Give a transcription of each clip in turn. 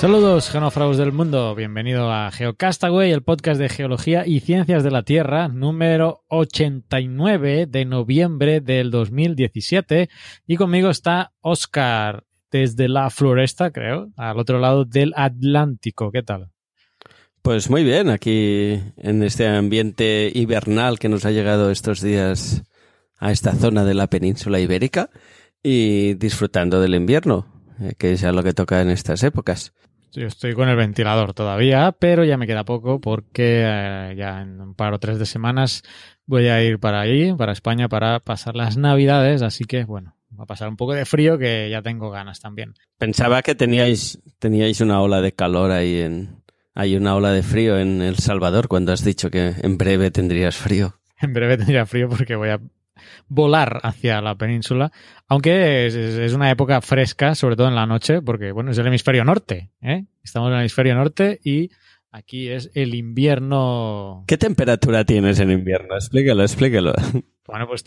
Saludos, genófragos del mundo. Bienvenido a Geocastaway, el podcast de geología y ciencias de la Tierra, número 89 de noviembre del 2017. Y conmigo está Oscar, desde la floresta, creo, al otro lado del Atlántico. ¿Qué tal? Pues muy bien, aquí en este ambiente hibernal que nos ha llegado estos días a esta zona de la península ibérica y disfrutando del invierno, eh, que es lo que toca en estas épocas. Yo estoy con el ventilador todavía, pero ya me queda poco porque eh, ya en un par o tres de semanas voy a ir para ahí, para España, para pasar las Navidades, así que bueno, va a pasar un poco de frío que ya tengo ganas también. Pensaba que teníais, teníais una ola de calor ahí en... Hay una ola de frío en El Salvador cuando has dicho que en breve tendrías frío. En breve tendría frío porque voy a volar hacia la península, aunque es, una época fresca, sobre todo en la noche, porque bueno, es el hemisferio norte, ¿eh? Estamos en el hemisferio norte y aquí es el invierno, ¿Qué temperatura tienes en invierno? Explícalo, explícalo. bueno, pues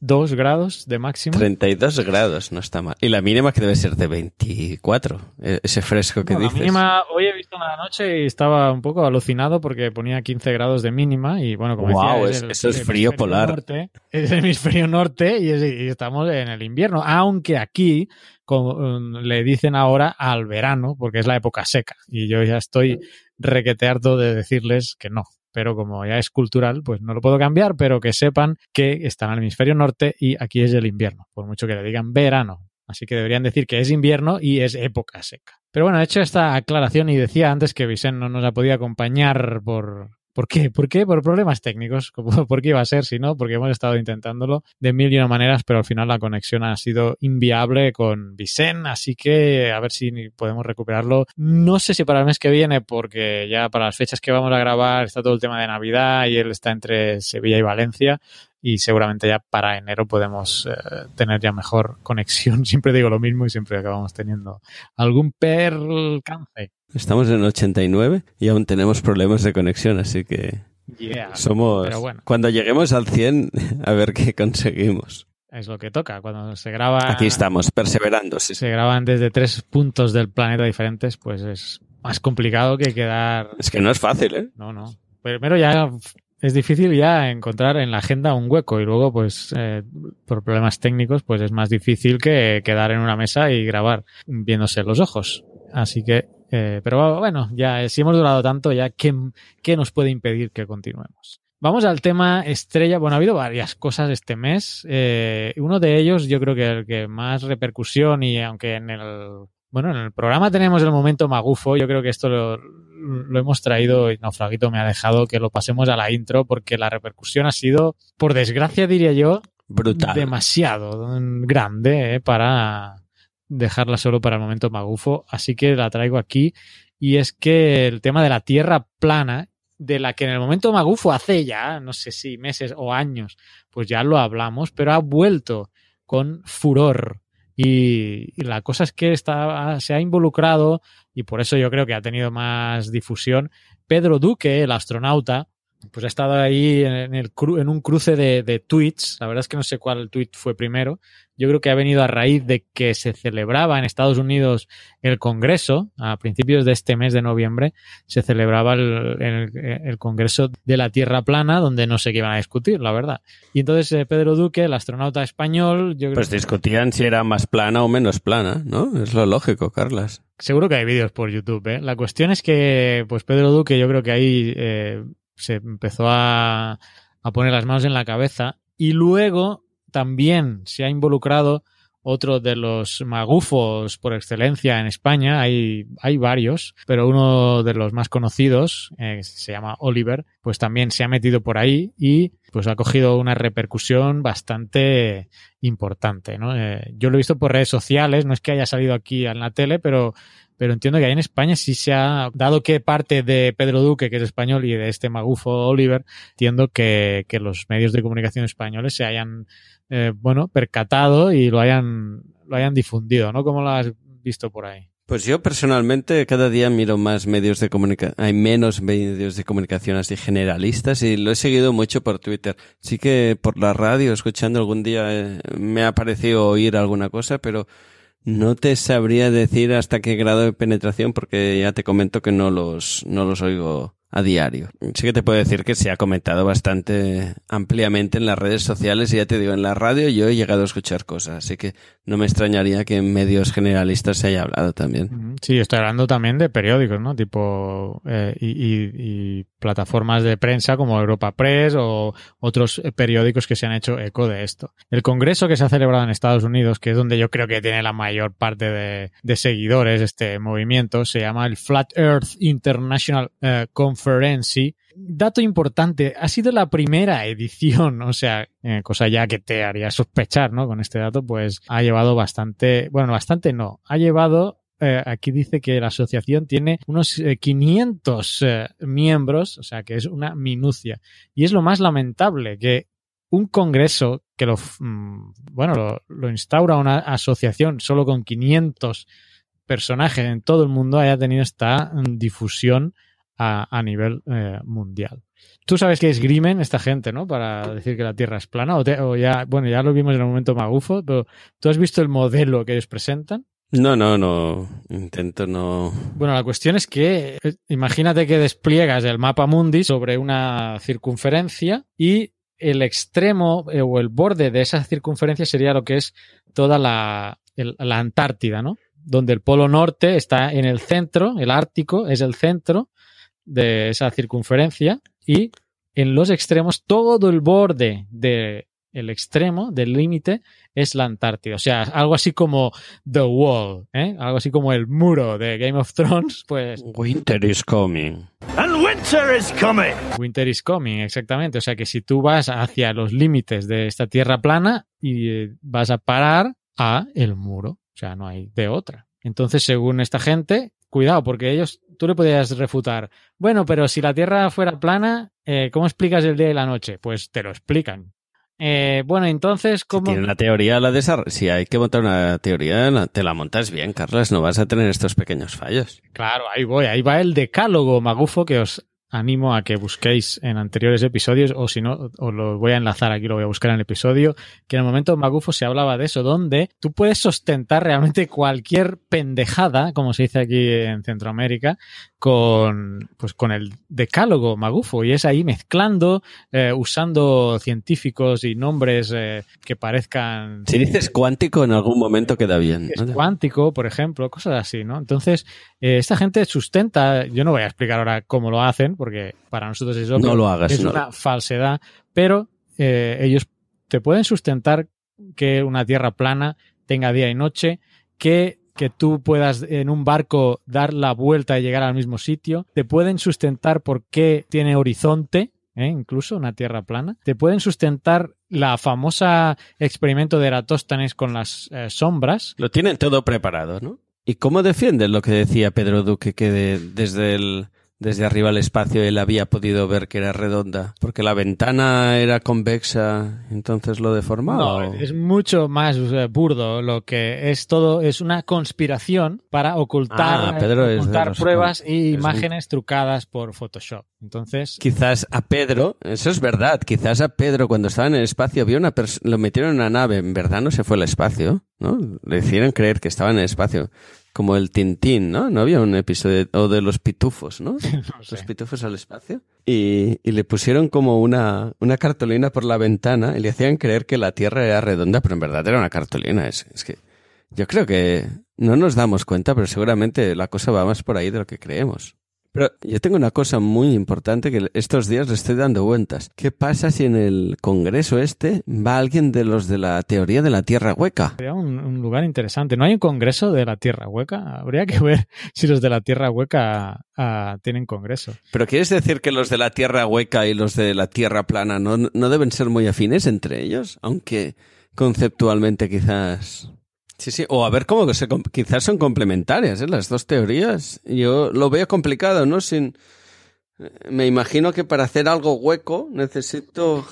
32 grados de máximo. 32 grados, no está mal. Y la mínima que debe ser de 24, e- ese fresco que No, la dices. mínima, hoy he visto en la noche y estaba un poco alucinado porque ponía 15 grados de mínima y bueno, como decía, es- eso es frío polar. norte, es el hemisferio norte y, es- y estamos en el invierno, aunque aquí como, um, le dicen ahora al verano porque es la época seca y yo ya estoy requete harto de decirles que no. Pero como ya es cultural, pues no lo puedo cambiar, pero que sepan que están al hemisferio norte y aquí es el invierno, por mucho que le digan verano. Así que deberían decir que es invierno y es época seca. Pero bueno, he hecho esta aclaración y decía antes que Vicente no nos ha podido acompañar por... ¿Por qué? ¿Por qué? Por problemas técnicos. ¿Por qué iba a ser si no? Porque hemos estado intentándolo de mil y una maneras, pero al final la conexión ha sido inviable con Vicente, así que a ver si podemos recuperarlo. No sé si para el mes que viene, porque ya para las fechas que vamos a grabar está todo el tema de Navidad y él está entre Sevilla y Valencia y seguramente ya para enero podemos eh, tener ya mejor conexión. Siempre digo lo mismo y siempre acabamos teniendo algún percance. Estamos en 89 y aún tenemos problemas de conexión, así que Yeah. somos... Bueno. Cuando lleguemos al 100, a ver qué conseguimos. Es lo que toca. Cuando se graba, Aquí estamos, perseverando. sí. se graban desde tres puntos del planeta diferentes, pues es más complicado que quedar. Es que no es fácil, ¿eh? No, no. Primero ya es difícil ya encontrar en la agenda un hueco y luego, pues, eh, por problemas técnicos, pues es más difícil que quedar en una mesa y grabar viéndose los ojos. Así que, eh, pero bueno, ya eh, si hemos durado tanto, ya ¿qué, qué nos puede impedir que continuemos? Vamos al tema estrella. Bueno, ha habido varias cosas este mes. Eh, uno de ellos, yo creo que el que más repercusión y aunque en el bueno, en el programa tenemos el momento magufo. Yo creo que esto lo, lo hemos traído y Naufraguito me ha dejado que lo pasemos a la intro porque la repercusión ha sido, por desgracia diría yo, Brutal. demasiado grande eh, para dejarla solo para el momento magufo. Así que la traigo aquí. Y es que el tema de la tierra plana, de la que en el momento magufo hace ya, no sé si meses o años, pues ya lo hablamos, pero ha vuelto con furor. Y, la cosa es que está, se ha involucrado, y por eso yo creo que ha tenido más difusión, Pedro Duque, el astronauta, pues ha estado ahí en, el cru- en un cruce de, de tweets. La verdad es que no sé cuál tweet fue primero. Yo creo que ha venido a raíz de que se celebraba en Estados Unidos el Congreso, a principios de este mes de noviembre, se celebraba el, el- el Congreso de la Tierra Plana, donde no sé qué iban a discutir, la verdad. Y entonces eh, Pedro Duque, el astronauta español, yo creo Pues discutían si era más plana o menos plana, ¿no? Es lo lógico, Carlas. Seguro que hay vídeos por YouTube, ¿eh? La cuestión es que, pues Pedro Duque, yo creo que ahí eh, se empezó a, a poner las manos en la cabeza y luego también se ha involucrado otro de los magufos por excelencia en España. Hay, hay varios, pero uno de los más conocidos, eh, se llama Oliver, pues también se ha metido por ahí y pues ha cogido una repercusión bastante importante. ¿no? Eh, yo lo he visto por redes sociales, no es que haya salido aquí en la tele, pero pero entiendo que ahí en España sí se ha, dado que parte de Pedro Duque, que es español, y de este magufo Oliver, entiendo que, los medios de comunicación españoles se hayan eh, bueno, percatado y lo hayan, lo hayan difundido, ¿no? ¿Cómo lo has visto por ahí? Pues yo personalmente cada día miro más medios de comunicación, hay menos medios de comunicación así generalistas y lo he seguido mucho por Twitter. Sí que por la radio, escuchando algún día, eh, me ha parecido oír alguna cosa, pero no te sabría decir hasta qué grado de penetración porque ya te comento que no los, no los oigo a diario. Sí que te puedo decir que se ha comentado bastante ampliamente en las redes sociales y ya te digo, en la radio yo he llegado a escuchar cosas, así que no me extrañaría que en medios generalistas se haya hablado también. Sí, estoy hablando también de periódicos, ¿no? Tipo, eh, y, y, y, plataformas de prensa como Europa Press o otros periódicos que se han hecho eco de esto. El congreso que se ha celebrado en Estados Unidos, que es donde yo creo que tiene la mayor parte de, de seguidores este movimiento, se llama el Flat Earth International eh, Conference. Dato importante, ha sido la primera edición, o sea, eh, cosa ya que te haría sospechar, ¿no? Con este dato, pues ha llevado bastante, bueno, bastante no, ha llevado eh, aquí dice que la asociación tiene unos eh, 500 eh, miembros, o sea que es una minucia. Y es lo más lamentable que un congreso que lo, mm, bueno, lo, instaura una asociación solo con 500 personajes en todo el mundo haya tenido esta difusión a, nivel eh, mundial. Tú sabes que esgrimen esta gente, ¿no? Para decir que la Tierra es plana. O ya, bueno, ya lo vimos en el momento magufo, pero ¿tú has visto el modelo que ellos presentan? No, no, no. Intento no. Bueno, la cuestión es que imagínate que despliegas el mapa mundi sobre una circunferencia y el extremo eh, o el borde de esa circunferencia sería lo que es toda la, la Antártida, ¿no? Donde el polo norte está en el centro, el Ártico es el centro de esa circunferencia y en los extremos todo el borde de el extremo del límite es la Antártida. O sea, algo así como The Wall, ¿eh? algo así como el muro de Game of Thrones, pues... Winter is coming. And winter is coming. Winter is coming, exactamente. O sea que si tú vas hacia los límites de esta tierra plana y vas a parar a el muro, o sea, no hay de otra. Entonces, según esta gente, cuidado, porque ellos, tú le podías refutar, bueno, pero si la Tierra fuera plana, eh, ¿cómo explicas el día y la noche? Pues te lo explican. Eh, bueno, entonces, ¿cómo? Si tiene una teoría, la desarrolla. Si hay que montar una teoría, te la montas bien, Carlos. No vas a tener estos pequeños fallos. Claro, ahí voy. Ahí va el decálogo magufo que os animo a que busquéis en anteriores episodios, o si no, os lo voy a enlazar aquí, lo voy a buscar en el episodio, que en el momento Magufo se hablaba de eso, donde tú puedes sostentar realmente cualquier pendejada, como se dice aquí en Centroamérica, con, pues con el decálogo magufo y es ahí mezclando, eh, usando científicos y nombres eh, que parezcan... Si dices cuántico en algún momento queda bien. Es cuántico, por ejemplo, cosas así, ¿no? Entonces, eh, esta gente sustenta, yo no voy a explicar ahora cómo lo hacen, porque para nosotros es, no lo hagas, es no. una falsedad, pero ellos te pueden sustentar que una Tierra plana tenga día y noche, que que tú puedas en un barco dar la vuelta y llegar al mismo sitio. Te pueden sustentar porque tiene horizonte, ¿eh? incluso una tierra plana. Te pueden sustentar la famosa experimento de Eratóstenes con las eh, sombras. Lo tienen todo preparado, ¿no? ¿Y cómo defienden lo que decía Pedro Duque, que de, desde el desde arriba al espacio él había podido ver que era redonda, porque la ventana era convexa, entonces lo deformaba. No, es mucho más burdo, lo que es todo es una conspiración para ocultar, Ah, Pedro ocultar los pruebas un- imágenes trucadas por Photoshop. Entonces, Quizás a Pedro, eso es verdad, quizás a Pedro cuando estaba en el espacio vio una lo metieron en una nave, en verdad no se fue al espacio, ¿no? Le hicieron creer que estaba en el espacio, como el Tintín, ¿no? No había un episodio de, o de los pitufos, ¿no? no sé. Los pitufos al espacio. Y, y le pusieron como una, una cartulina por la ventana y le hacían creer que la Tierra era redonda, pero en verdad era una cartulina. Es, es que yo creo que no nos damos cuenta, pero seguramente la cosa va más por ahí de lo que creemos. Pero yo tengo una cosa muy importante que estos días le estoy dando vueltas. ¿Qué pasa si en el congreso este va alguien de los de la teoría de la Tierra hueca? Sería un, un lugar interesante. ¿No hay un congreso de la Tierra hueca? Habría que ver si los de la Tierra hueca ah, tienen congreso. Pero ¿quieres decir que los de la Tierra hueca y los de la Tierra plana no, no deben ser muy afines entre ellos? Aunque conceptualmente quizás... Sí, sí, o a ver cómo que se, quizás son complementarias, ¿eh? las dos teorías. Yo lo veo complicado, ¿no? Sin, me imagino que para hacer algo hueco necesito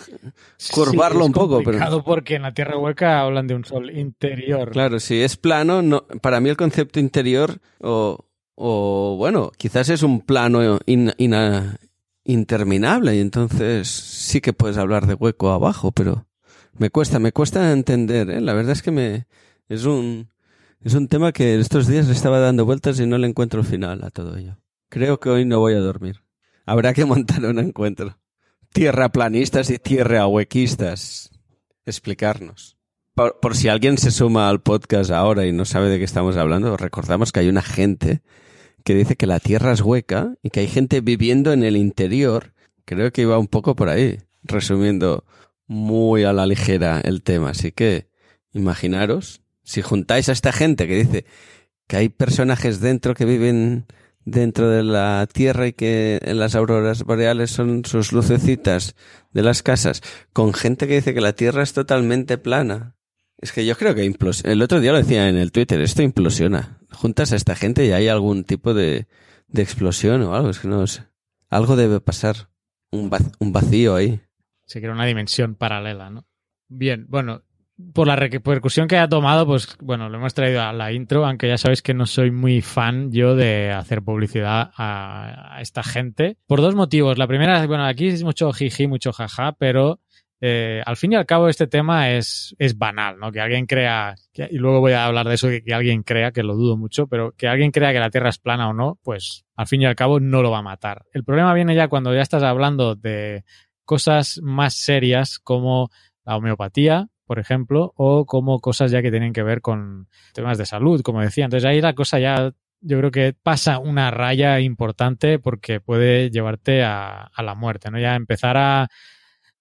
curvarlo Sí, un poco, pero porque en la Tierra hueca hablan de un sol interior. claro, si es plano, no, para mí el concepto interior o, o bueno, quizás es un plano in- ina- interminable y entonces sí que puedes hablar de hueco abajo, pero me cuesta, me cuesta entender, ¿eh? La verdad es que me es un es un tema que estos días le estaba dando vueltas y no le encuentro final a todo ello. Creo que hoy no voy a dormir. Habrá que montar un encuentro. Tierraplanistas y tierrahuequistas. Explicarnos. Por, por si alguien se suma al podcast ahora y no sabe de qué estamos hablando, os recordamos que hay una gente que dice que la Tierra es hueca y que hay gente viviendo en el interior. Creo que iba un poco por ahí, resumiendo muy a la ligera el tema. Así que imaginaros, si juntáis a esta gente que dice que hay personajes dentro que viven dentro de la Tierra y que en las auroras boreales son sus lucecitas de las casas, con gente que dice que la Tierra es totalmente plana. Es que yo creo que implos el otro día lo decía en el Twitter, esto implosiona. Juntas a esta gente y hay algún tipo de, de explosión o algo, es que no sé. Algo debe pasar. Un, un vacío ahí. Se crea una dimensión paralela, ¿no? Bien, bueno, por la repercusión que ha tomado, pues bueno, lo hemos traído a la intro, aunque ya sabéis que no soy muy fan yo de hacer publicidad a, esta gente. Por dos motivos. La primera es, bueno, aquí es mucho jiji, mucho jaja, pero eh, al fin y al cabo este tema es, es banal, ¿no? Que alguien crea, y luego voy a hablar de eso, que alguien crea, que lo dudo mucho, pero que alguien crea que la Tierra es plana o no, pues al fin y al cabo no lo va a matar. El problema viene ya cuando ya estás hablando de cosas más serias como la homeopatía, por ejemplo, o como cosas ya que tienen que ver con temas de salud, como decía. Entonces ahí la cosa ya yo creo que pasa una raya importante porque puede llevarte a, la muerte, ¿no? Ya empezar a,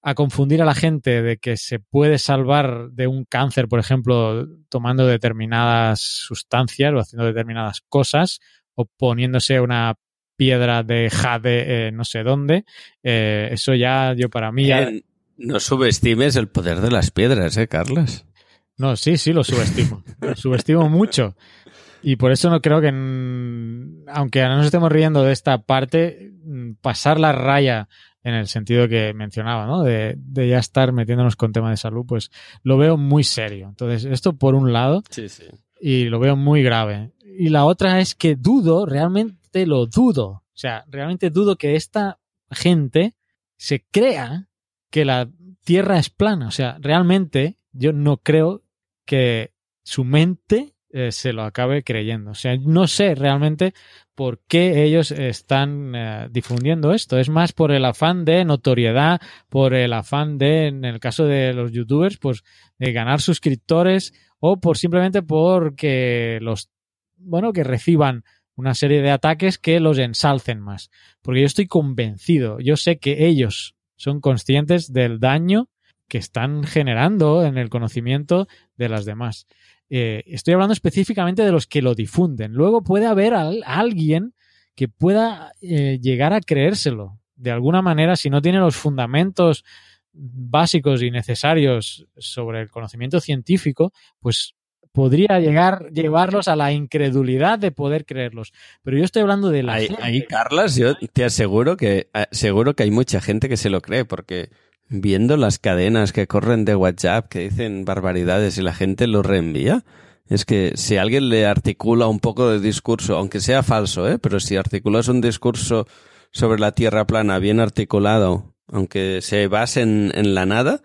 a confundir a la gente de que se puede salvar de un cáncer, por ejemplo, tomando determinadas sustancias o haciendo determinadas cosas o poniéndose una piedra de jade eh, no sé dónde, eh, eso ya yo para mí ya... no subestimes el poder de las piedras, ¿eh, Carlos? No, sí, sí, lo subestimo. lo subestimo mucho. Y por eso no creo que, aunque no nos estemos riendo de esta parte, pasar la raya en el sentido que mencionaba, ¿no? De, de ya estar metiéndonos con tema de salud, pues lo veo muy serio. Entonces, esto por un lado, Sí, sí. y lo veo muy grave. Y la otra es que dudo, realmente lo dudo. O sea, realmente dudo que esta gente se crea que la Tierra es plana. O sea, realmente yo no creo que su mente eh, se lo acabe creyendo. O sea, no sé realmente por qué ellos están eh, difundiendo esto. Es más por el afán de notoriedad, por el afán de, en el caso de los youtubers, pues de ganar suscriptores o por simplemente porque los, bueno, que reciban una serie de ataques que los ensalcen más. Porque yo estoy convencido, yo sé que ellos son conscientes del daño que están generando en el conocimiento de las demás. Eh, estoy hablando específicamente de los que lo difunden. Luego puede haber al- alguien que pueda eh, llegar a creérselo. De alguna manera, si no tiene los fundamentos básicos y necesarios sobre el conocimiento científico, pues podría llegar llevarlos a la incredulidad de poder creerlos. Pero yo estoy hablando de la Ahí, gente. ahí, Carlas, yo te aseguro que eh, seguro que hay mucha gente que se lo cree, porque viendo las cadenas que corren de WhatsApp que dicen barbaridades y la gente lo reenvía, es que si alguien le articula un poco de discurso, aunque sea falso, ¿eh? pero si articulas un discurso sobre la Tierra plana bien articulado, aunque se base en, en la nada,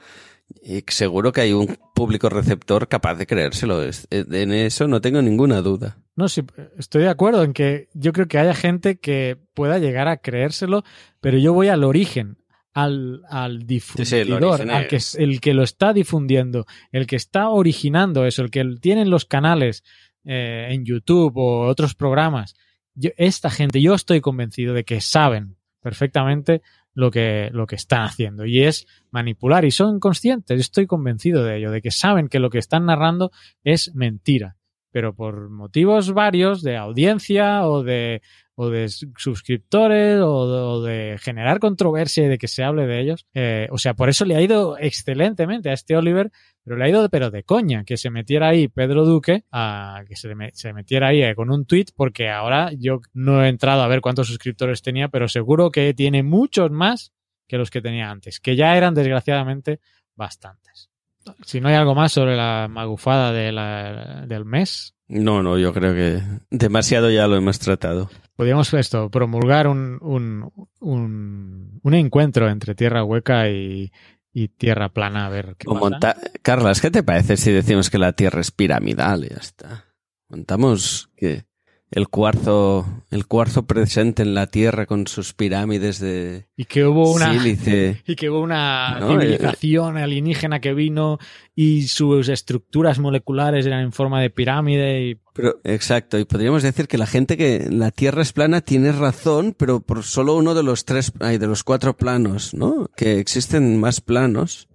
y seguro que hay un público receptor capaz de creérselo. Es- En eso no tengo ninguna duda. No, sí, estoy de acuerdo en que yo creo que haya gente que pueda llegar a creérselo, pero yo voy al origen, al, al difundidor, al que es el que lo está difundiendo, el que está originando eso, el que tiene los canales eh, en YouTube o otros programas. yo, esta gente, yo estoy convencido de que saben perfectamente lo que, lo que están haciendo. Y es manipular y son conscientes, estoy convencido de ello, de que saben que lo que están narrando es mentira, pero por motivos varios de audiencia o de, o de suscriptores o de, de generar controversia y de que se hable de ellos. Eh, o sea, por eso le ha ido excelentemente a este Oliver, pero le ha ido pero de coña que se metiera ahí Pedro Duque, a, que se, me- se metiera ahí eh, con un tweet, porque ahora yo no he entrado a ver cuántos suscriptores tenía, pero seguro que tiene muchos más que los que tenía antes, que ya eran desgraciadamente bastantes. Si no hay algo más sobre la magufada de del mes, No, no, yo creo que demasiado ya lo hemos tratado. Podríamos esto, promulgar un, un, un, un encuentro entre tierra hueca y, y tierra plana, a ver qué O pasa. monta- Carlas, ¿qué te parece si decimos que la Tierra es piramidal y ya está? Montamos que el cuarzo, el cuarzo presente en la Tierra con sus pirámides de Y que hubo una, sílice. y que hubo una No, eh, civilización alienígena que vino y sus estructuras moleculares eran en forma de pirámide y Pero, exacto, y podríamos decir que la gente que la Tierra es plana tiene razón, pero por solo uno de los tres, ay, de los cuatro planos, ¿no? Que existen más planos.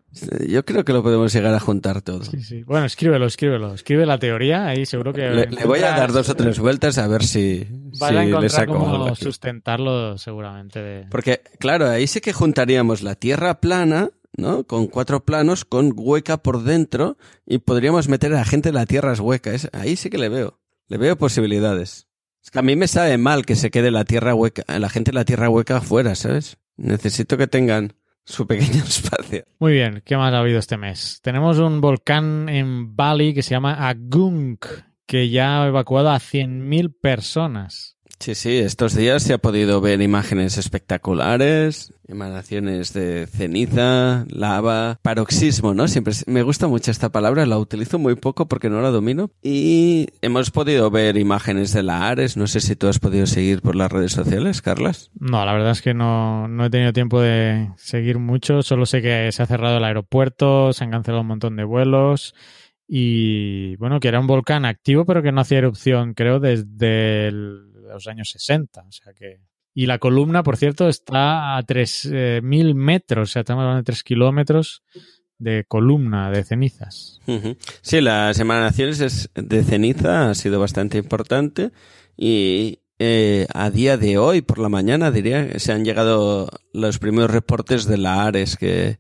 Yo creo que lo podemos llegar a juntar todo. Sí, sí. Bueno, escríbelo, escríbelo. Escribe la teoría, ahí seguro que... Le, le voy a dar dos o tres vueltas a ver si, Vas si a le saco cómo sustentarlo seguramente. De... Porque, claro, ahí sí que juntaríamos la Tierra plana, ¿no? Con cuatro planos, con hueca por dentro, y podríamos meter a la gente en la Tierra es hueca. Es- ahí sí que le veo. Le veo posibilidades. Es que a mí me sabe mal que se quede la Tierra hueca, la gente en la Tierra hueca afuera, ¿sabes? Necesito que tengan su pequeño espacio. Muy bien, ¿qué más ha habido este mes? Tenemos un volcán en Bali que se llama Agung, que ya ha evacuado a 100.000 personas. Sí, sí, estos días se ha podido ver imágenes espectaculares, emanaciones de ceniza, lava, paroxismo, ¿no? Siempre me gusta mucho esta palabra, la utilizo muy poco porque no la domino. Y hemos podido ver imágenes de la Ares, no sé si tú has podido seguir por las redes sociales, Carlas. No, la verdad es que no, no he tenido tiempo de seguir mucho. Solo sé que se ha cerrado el aeropuerto, se han cancelado un montón de vuelos y, bueno, que era un volcán activo, pero que no hacía erupción, creo, desde el- los años 60. O sea que... Y la columna, por cierto, está a 3.000 metros, o sea, estamos hablando de 3 kilómetros de columna de cenizas. Sí, las emanaciones es- de ceniza ha sido bastante importante y eh, a día de hoy, por la mañana, diría que se han llegado los primeros reportes de la Ares que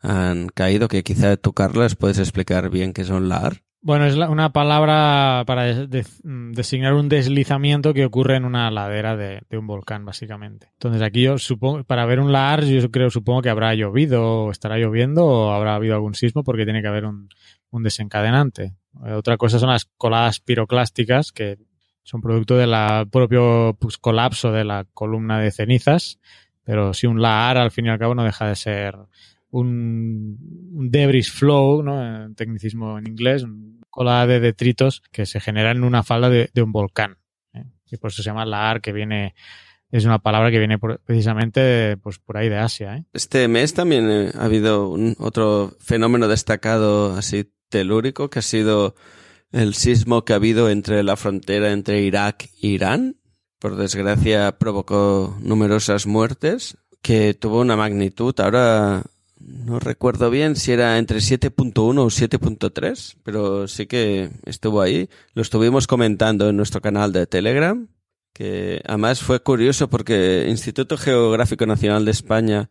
han caído, que quizá tú, Carlas, puedes explicar bien qué son la AR. Bueno, es la- una palabra para mm, designar un deslizamiento que ocurre en una ladera de, un volcán, básicamente. Entonces aquí yo supongo, para ver un lahar, yo creo, supongo que habrá llovido, o estará lloviendo, o habrá habido algún sismo, porque tiene que haber un, desencadenante. Eh, Otra cosa son las coladas piroclásticas, que son producto del propio pues, colapso de la columna de cenizas, pero si un lahar, al fin y al cabo, no deja de ser un, un debris flow, ¿no? En tecnicismo en inglés, un colada de detritos que se generan en una falda de, un volcán. ¿eh? Y por eso se llama lahar, que viene, es una palabra que viene precisamente pues, por ahí de Asia. ¿eh? Este mes también eh, ha habido un otro fenómeno destacado así telúrico, que ha sido el sismo que ha habido entre la frontera entre Irak e Irán. Por desgracia provocó numerosas muertes, que tuvo una magnitud, ahora no recuerdo bien si era entre 7.1 o 7.3, pero sí que estuvo ahí. Lo estuvimos comentando en nuestro canal de Telegram, que además fue curioso porque Instituto Geográfico Nacional de España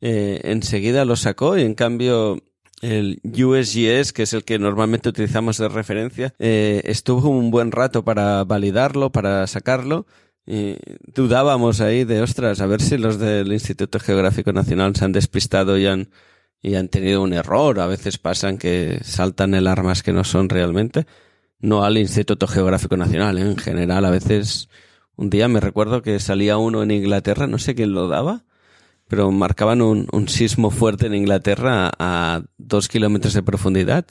eh, enseguida lo sacó y en cambio el USGS, que es el que normalmente utilizamos de referencia, eh, estuvo un buen rato para validarlo, para sacarlo. Y dudábamos ahí de, ostras, a ver si los del Instituto Geográfico Nacional se han despistado y han, y han tenido un error. A veces pasan que saltan el armas que no son realmente. No al Instituto Geográfico Nacional, ¿eh? en general. A veces, un día me recuerdo que salía uno en Inglaterra, no sé quién lo daba, pero marcaban un, un sismo fuerte en Inglaterra a, a dos kilómetros de profundidad.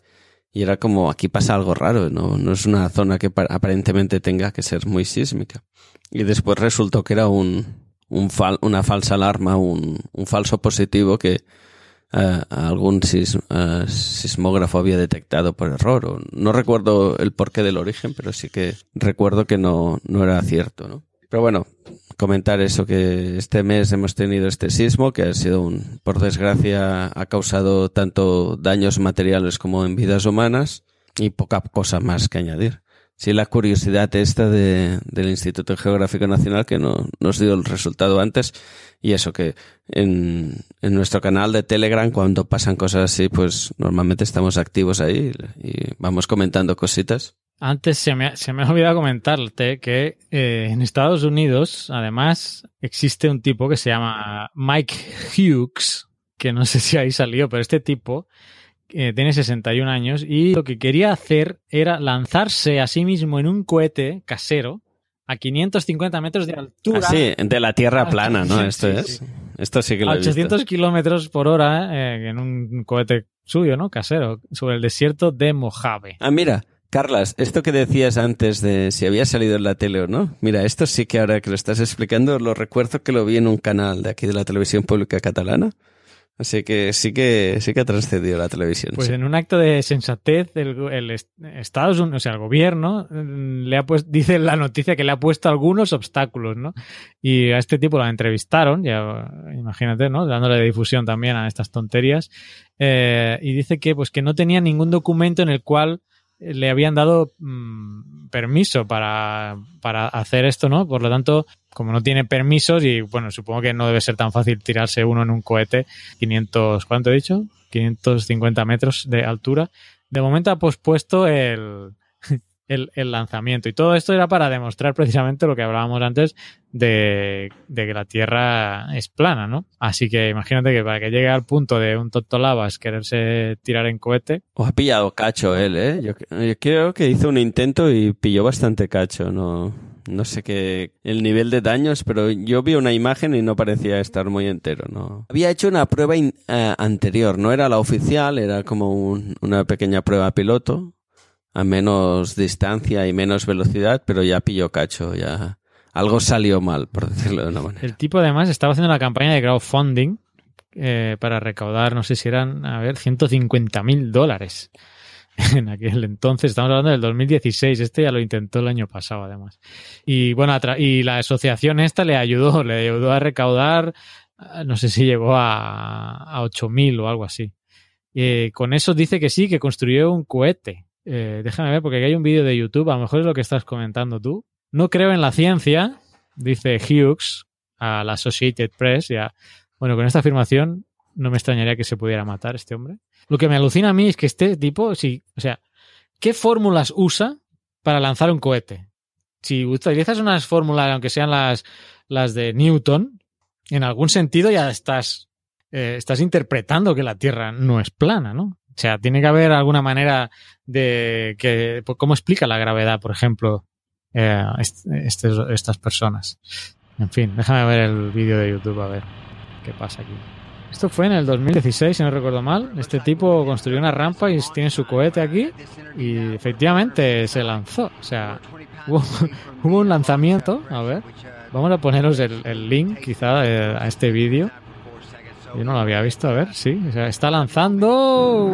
Y era como, aquí pasa algo raro, no, no es una zona que pa- aparentemente tenga que ser muy sísmica. Y después resultó que era un, un fal- una falsa alarma, un, un falso positivo que eh, algún eh, sismógrafo había detectado por error. No recuerdo el porqué del origen, pero sí que recuerdo que no, no era cierto, ¿no? Pero bueno, comentar eso, que este mes hemos tenido este sismo, que ha sido un, por desgracia, ha causado tanto daños materiales como en vidas humanas y poca cosa más que añadir. Sí, la curiosidad esta de, del Instituto Geográfico Nacional que no, nos dio el resultado antes y eso que en, en nuestro canal de Telegram cuando pasan cosas así pues normalmente estamos activos ahí y vamos comentando cositas. Antes se me, se me ha olvidado comentarte que eh, en Estados Unidos, además, existe un tipo que se llama Mike Hughes, que no sé si ahí salió, pero este tipo eh, tiene 61 años y lo que quería hacer era lanzarse a sí mismo en un cohete casero a 550 metros de altura. Ah, sí, de la tierra plana, ¿no? Esto sí, es. sí. Esto sí que lo a he visto. 800 kilómetros por hora eh, en un cohete suyo, ¿no? Casero, sobre el desierto de Mojave. Ah, mira, Carlas, esto que decías antes de si había salido en la tele o no, mira, esto sí que ahora que lo estás explicando, lo recuerdo que lo vi en un canal de aquí de la televisión pública catalana. Así que sí que sí que ha trascendido la televisión. Pues sí. en un acto de sensatez, el, el est- Estados Unidos, o sea, el gobierno, mm, le ha puesto, dice la noticia que le ha puesto algunos obstáculos, ¿no? Y a este tipo lo entrevistaron, ya imagínate, ¿no? Dándole difusión también a estas tonterías. eh, y dice que, pues, que no tenía ningún documento en el cual le habían dado mm, permiso para, para hacer esto, ¿no? Por lo tanto, como no tiene permisos y, bueno, supongo que no debe ser tan fácil tirarse uno en un cohete 500, ¿cuánto he dicho? 550 metros de altura. De momento ha pospuesto el, el, lanzamiento. Y todo esto era para demostrar precisamente lo que hablábamos antes de, que la Tierra es plana, ¿no? Así que imagínate que para que llegue al punto de un Totolavas quererse tirar en cohete, O ha pillado cacho él, ¿eh? Yo, creo que hizo un intento y pilló bastante cacho. No, no sé qué el nivel de daños, pero yo vi una imagen y no parecía estar muy entero. No. Había hecho una prueba eh, anterior, no era la oficial, era como un- una pequeña prueba piloto a menos distancia y menos velocidad, pero ya pilló cacho, ya algo salió mal, por decirlo de una manera. el tipo además estaba haciendo una campaña de crowdfunding eh, para recaudar, no sé si eran, a ver, 150 mil dólares. En aquel entonces, estamos hablando del 2016, este ya lo intentó el año pasado además. Y bueno, y la asociación esta le ayudó, le ayudó a recaudar, ah, no sé si llegó a, a 8.000 o algo así. Eh, con eso dice que sí, que construyó un cohete. Eh, déjame ver, porque aquí hay un vídeo de YouTube, a lo mejor es lo que estás comentando tú. No creo en la ciencia, dice Hughes a la Associated Press. Ya. Bueno, con esta afirmación no me extrañaría que se pudiera matar este hombre. Lo que me alucina a mí es que este tipo, sí, o sea, ¿qué fórmulas usa para lanzar un cohete? Si utilizas unas fórmulas, aunque sean las, las de Newton, en algún sentido ya estás, eh, estás interpretando que la Tierra no es plana, ¿no? O sea, tiene que haber alguna manera de que, pues, ¿cómo explica la gravedad, por ejemplo, eh, est- estes- estas personas? En fin, déjame ver el vídeo de YouTube a ver qué pasa aquí. Esto fue en el 2016, si no recuerdo mal. Este tipo construyó una rampa y tiene su cohete aquí y efectivamente se lanzó. O sea, hubo, un lanzamiento. A ver, vamos a poneros el, el link quizá eh, a este vídeo. Yo no lo había visto, a ver, sí. O sea, está lanzando.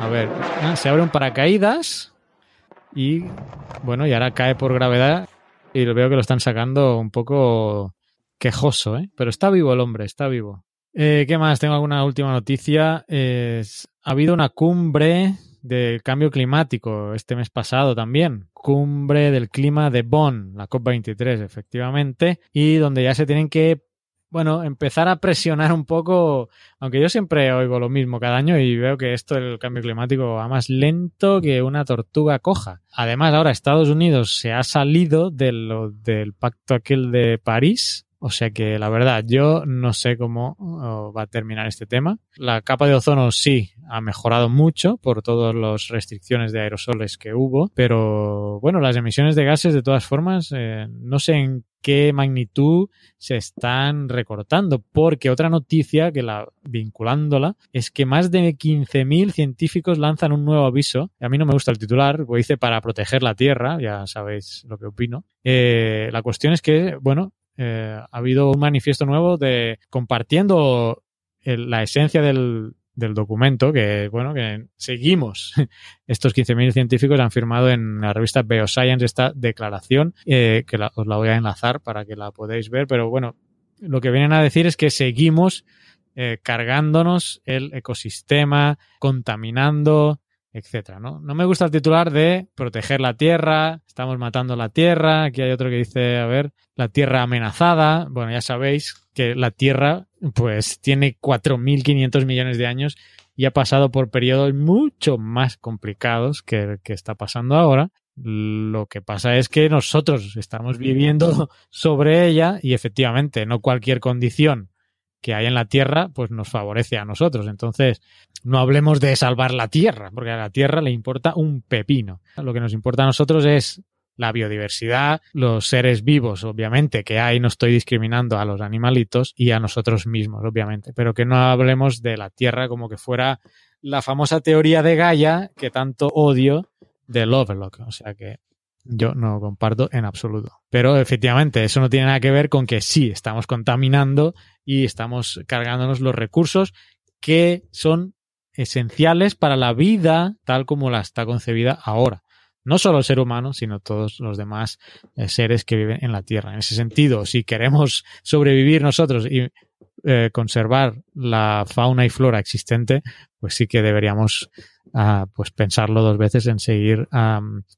A ver, ah, se abre un paracaídas y bueno, y ahora cae por gravedad y lo veo que lo están sacando un poco quejoso, ¿eh? Pero está vivo el hombre, está vivo. Eh, ¿Qué más? Tengo alguna última noticia. Es- ha habido una cumbre del cambio climático este mes pasado también. Cumbre del clima de Bonn, la COP23, efectivamente, y donde ya se tienen que, bueno, empezar a presionar un poco, aunque yo siempre oigo lo mismo cada año y veo que esto del cambio climático va más lento que una tortuga coja. Además, ahora Estados Unidos se ha salido de lo, del pacto aquel de París, o sea que la verdad, yo no sé cómo va a terminar este tema. La capa de ozono sí ha mejorado mucho por todas las restricciones de aerosoles que hubo, pero bueno, las emisiones de gases de todas formas, eh, no sé en qué magnitud se están recortando, porque otra noticia que la vinculándola es que más de 15.000 científicos lanzan un nuevo aviso. A mí no me gusta el titular, lo hice para proteger la Tierra, ya sabéis lo que opino. Eh, la cuestión es que, bueno, eh, ha habido un manifiesto nuevo de compartiendo la esencia del, del documento, que bueno, que seguimos. Estos 15.000 científicos han firmado en la revista Bioscience esta declaración, eh, que la, os la voy a enlazar para que la podáis ver, pero bueno, lo que vienen a decir es que seguimos eh, cargándonos el ecosistema, contaminando, etcétera, ¿no? No me gusta el titular de proteger la tierra, estamos matando la tierra, aquí hay otro que dice, a ver, la tierra amenazada, bueno, ya sabéis que la tierra pues tiene 4.500 millones de años y ha pasado por periodos mucho más complicados que el que está pasando ahora. Lo que pasa es que nosotros estamos viviendo sobre ella y efectivamente no cualquier condición que hay en la Tierra, pues nos favorece a nosotros. Entonces, no hablemos de salvar la Tierra, porque a la Tierra le importa un pepino. Lo que nos importa a nosotros es la biodiversidad, los seres vivos, obviamente, que hay, no estoy discriminando a los animalitos y a nosotros mismos, obviamente, pero que no hablemos de la Tierra como que fuera la famosa teoría de Gaia que tanto odio de Lovelock. O sea que yo no comparto en absoluto. Pero efectivamente, eso no tiene nada que ver con que sí, estamos contaminando y estamos cargándonos los recursos que son esenciales para la vida tal como la está concebida ahora. No solo el ser humano, sino todos los demás eh, seres que viven en la Tierra. En ese sentido, si queremos sobrevivir nosotros y eh, conservar la fauna y flora existente, pues sí que deberíamos uh, pues pensarlo dos veces en seguir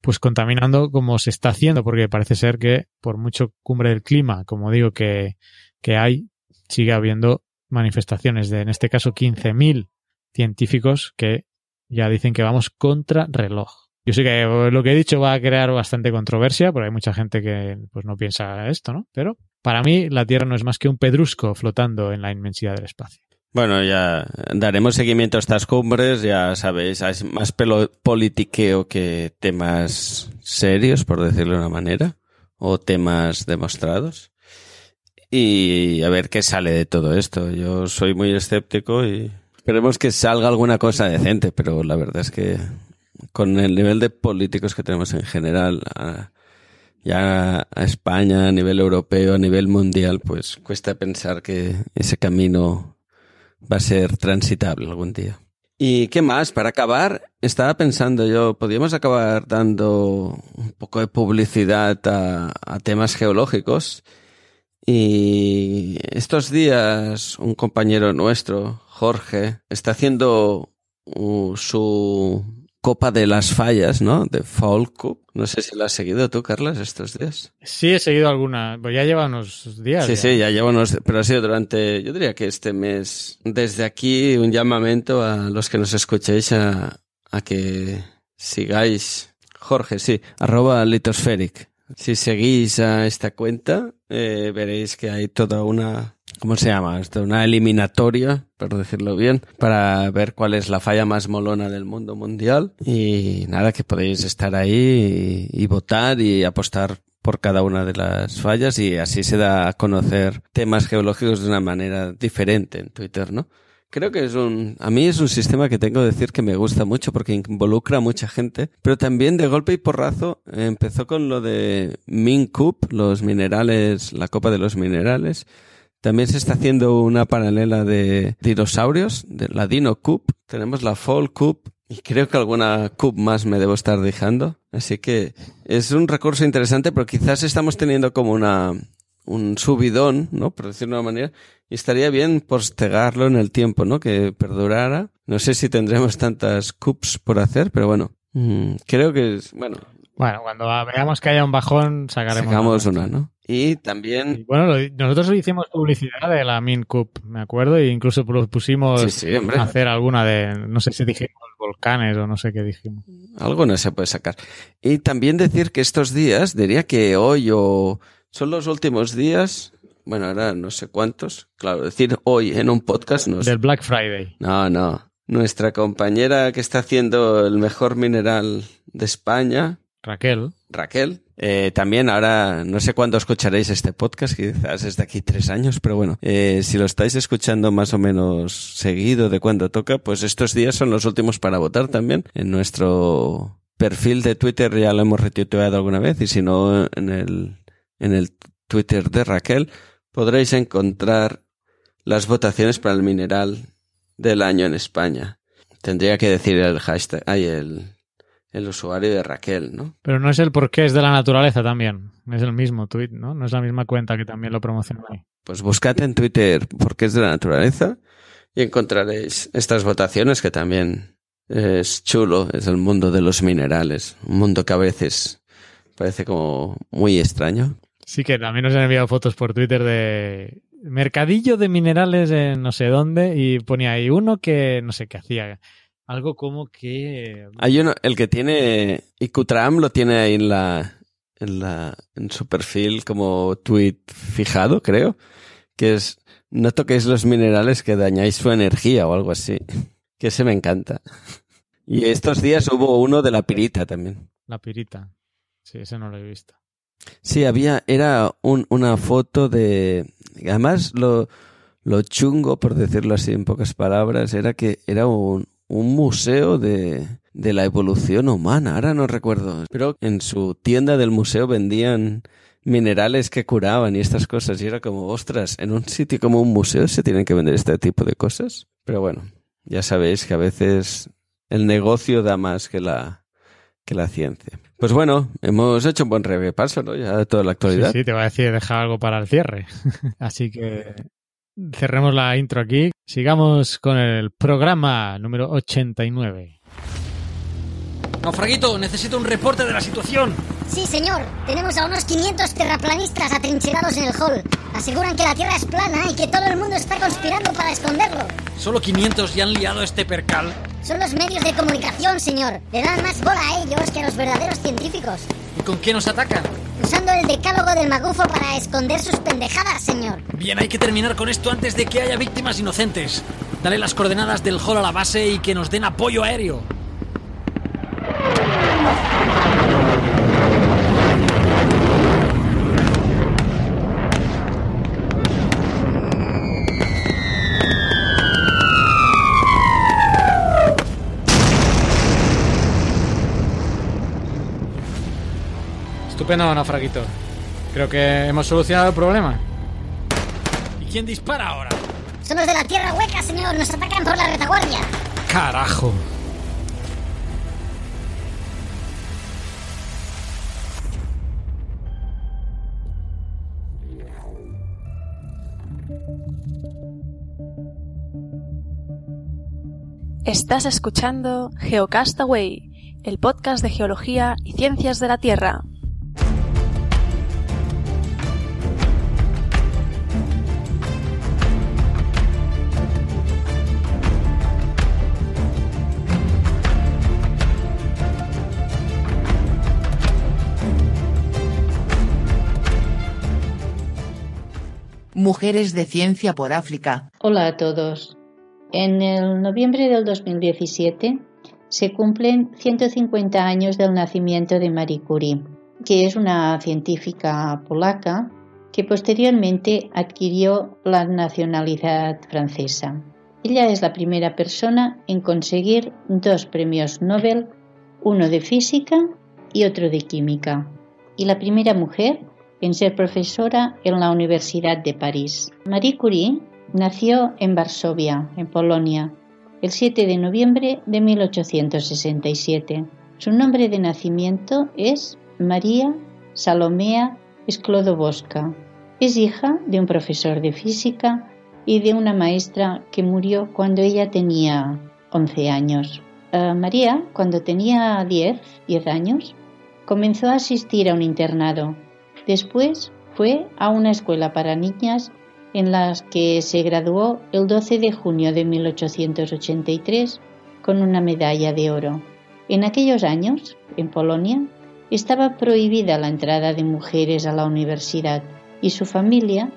pues contaminando como se está haciendo, porque parece ser que por mucho cumbre del clima, como digo, que, que hay, sigue habiendo manifestaciones de, en este caso, 15.000 científicos que ya dicen que vamos contra reloj. Yo sé que lo que he dicho va a crear bastante controversia, porque hay mucha gente que pues no piensa esto, ¿no? Pero para mí la Tierra no es más que un pedrusco flotando en la inmensidad del espacio. Bueno, ya daremos seguimiento a estas cumbres, ya sabéis, es más pelo politiqueo que temas serios, por decirlo de una manera, o temas demostrados. Y a ver qué sale de todo esto. Yo soy muy escéptico y esperemos que salga alguna cosa decente, pero la verdad es que con el nivel de políticos que tenemos en general, ya a España, a nivel europeo, a nivel mundial, pues cuesta pensar que ese camino va a ser transitable algún día. ¿Y qué más? Para acabar, estaba pensando yo, podríamos acabar dando un poco de publicidad a, a temas geológicos. Y estos días un compañero nuestro, Jorge, está haciendo uh, su Copa de las Fallas, ¿no? De Fall Cup. No sé si lo has seguido tú, Carlos, estos días. Sí, he seguido alguna. Pues ya lleva unos días. Sí, ya. sí, ya lleva unos... Pero ha sido durante, yo diría que este mes. Desde aquí un llamamiento a los que nos escuchéis a, a que sigáis. Jorge, sí, arroba litospheric. Si seguís a esta cuenta, eh, veréis que hay toda una ¿cómo se llama esto? Una eliminatoria, por decirlo bien, para ver cuál es la falla más molona del mundo mundial. Y nada, que podéis estar ahí y, y, votar y apostar por cada una de las fallas y así se da a conocer temas geológicos de una manera diferente en Twitter, ¿no? Creo que es un, a mí es un sistema que tengo que decir que me gusta mucho porque involucra a mucha gente, pero también de golpe y porrazo empezó con lo de MinCup, los minerales, la copa de los minerales, también se está haciendo una paralela de dinosaurios, de la Dino Cup. Tenemos la Fall Cup y creo que alguna Cup más me debo estar dejando. Así que es un recurso interesante, pero quizás estamos teniendo como una, un subidón, ¿no? Por decirlo de una manera. Y estaría bien postergarlo en el tiempo, ¿no? Que perdurara. No sé si tendremos tantas cups por hacer, pero bueno. Mmm, creo que es, bueno. Bueno, cuando veamos que haya un bajón, sacaremos Sacamos una, ¿no? Y también. Y bueno, nosotros hicimos publicidad de la Min Cup, me acuerdo, e incluso pusimos sí, sí, a hacer alguna de, no sé si dijimos volcanes o no sé qué dijimos. Alguna se puede sacar. Y también decir que estos días, diría que hoy o son los últimos días, bueno, ahora no sé cuántos, claro, decir hoy en un podcast no Del Black Friday. No, no. Nuestra compañera que está haciendo el mejor mineral de España, Raquel. Raquel. Eh, también ahora, no sé cuándo escucharéis este podcast, quizás es de aquí tres años, pero bueno, eh, si lo estáis escuchando más o menos seguido de cuando toca, pues estos días son los últimos para votar también. En nuestro perfil de Twitter ya lo hemos retuiteado alguna vez y si no, en el, en el Twitter de Raquel podréis encontrar las votaciones para el mineral del año en España. Tendría que decir el hashtag, ay, el, el usuario de Raquel, ¿no? Pero no es el porqué es de la naturaleza también. Es el mismo tweet, ¿no? No es la misma cuenta que también lo promociona ahí. Pues buscad en Twitter porque es de la naturaleza y encontraréis estas votaciones que también es chulo, es el mundo de los minerales, un mundo que a veces parece como muy extraño. Sí, que también nos han enviado fotos por Twitter de mercadillo de minerales en no sé dónde y ponía ahí uno que no sé qué hacía. Algo como que... Hay uno, el que tiene, Icutram lo tiene ahí en la, en la, en su perfil como tweet fijado, creo, que es, no toquéis los minerales que dañáis su energía o algo así. Que ese me encanta. Y estos días hubo uno de la pirita también. La pirita. Sí, ese no lo he visto. Sí, había, era un, una foto de, además lo, lo chungo, por decirlo así en pocas palabras, era que era un, un museo de, de la evolución humana. Ahora no recuerdo, pero en su tienda del museo vendían minerales que curaban y estas cosas. Y era como, ostras, en un sitio como un museo se tienen que vender este tipo de cosas. Pero bueno, ya sabéis que a veces el negocio da más que la, que la ciencia. Pues bueno, hemos hecho un buen repaso, ¿no? Ya de toda la actualidad. Sí, te voy a decir, deja algo para el cierre. Así que cerremos la intro aquí. Sigamos con el programa número 89. Naufraguito, necesito un reporte de la situación. Sí, señor. Tenemos a unos 500 terraplanistas atrincherados en el hall. Aseguran que la Tierra es plana y que todo el mundo está conspirando para esconderlo. Solo 500 ya han liado este percal. Son los medios de comunicación, señor. Le dan más bola a ellos que a los verdaderos científicos. ¿Y con qué nos atacan? Usando el decálogo del magufo para esconder sus pendejadas, señor. Bien, hay que terminar con esto antes de que haya víctimas inocentes. Dale las coordenadas del hall a la base y que nos den apoyo aéreo. Estupendo, naufraguito. Creo que hemos solucionado el problema. ¿Y quién dispara ahora? Son los de la Tierra hueca, señor. Nos atacan por la retaguardia. Carajo. Estás escuchando Geocastaway, el podcast de geología y ciencias de la Tierra. Mujeres de Ciencia por África. Hola a todos. En el noviembre del 2017 se cumplen 150 años del nacimiento de Marie Curie, que es una científica polaca que posteriormente adquirió la nacionalidad francesa. Ella es la primera persona en conseguir dos premios Nobel, uno de física y otro de química, y la primera mujer en ser profesora en la Universidad de París. Marie Curie nació en Varsovia, en Polonia, el 7 de noviembre de 1867. Su nombre de nacimiento es María Salomea Sklodowska. Es hija de un profesor de física y de una maestra que murió cuando ella tenía 11 años. Uh, María, cuando tenía 10, 10 años, comenzó a asistir a un internado Después fue a una escuela para niñas en la que se graduó el 12 de junio de 1883 con una medalla de oro. En aquellos años, en Polonia, estaba prohibida la entrada de mujeres a la universidad y su familia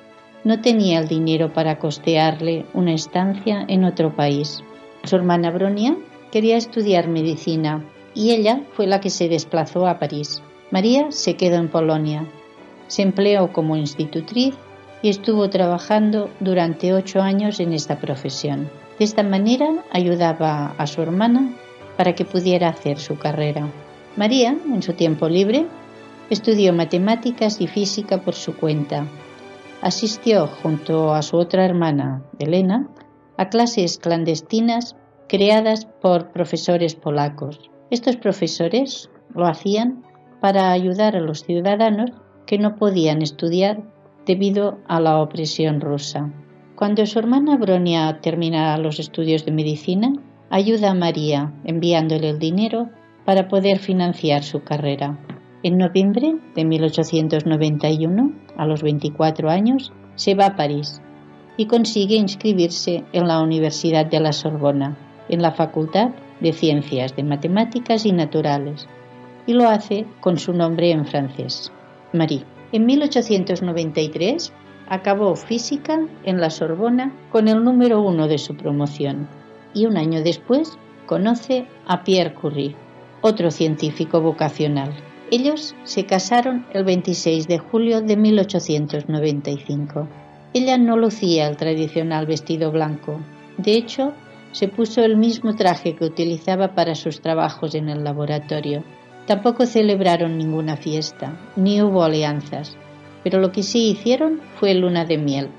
no tenía el dinero para costearle una estancia en otro país. Su hermana Bronia quería estudiar medicina y ella fue la que se desplazó a París. María se quedó en Polonia se empleó como institutriz y estuvo trabajando durante ocho años en esta profesión. De esta manera ayudaba a su hermana para que pudiera hacer su carrera. María, en su tiempo libre, estudió matemáticas y física por su cuenta. Asistió junto a su otra hermana, Elena, a clases clandestinas creadas por profesores polacos. Estos profesores lo hacían para ayudar a los ciudadanos que no podían estudiar debido a la opresión rusa. Cuando su hermana Bronia termina los estudios de medicina, ayuda a María enviándole el dinero para poder financiar su carrera. En noviembre de 1891, a los 24 años, se va a París y consigue inscribirse en la Universidad de la Sorbona, en la Facultad de Ciencias de Matemáticas y Naturales, y lo hace con su nombre en francés, Marie. En 1893 acabó física en la Sorbona con el número uno de su promoción y un año después conoce a Pierre Curie, otro científico vocacional. Ellos se casaron el 26 de julio de 1895. Ella no lucía el tradicional vestido blanco. De hecho, se puso el mismo traje que utilizaba para sus trabajos en el laboratorio. Tampoco celebraron ninguna fiesta, ni hubo alianzas, pero lo que sí hicieron fue luna de miel,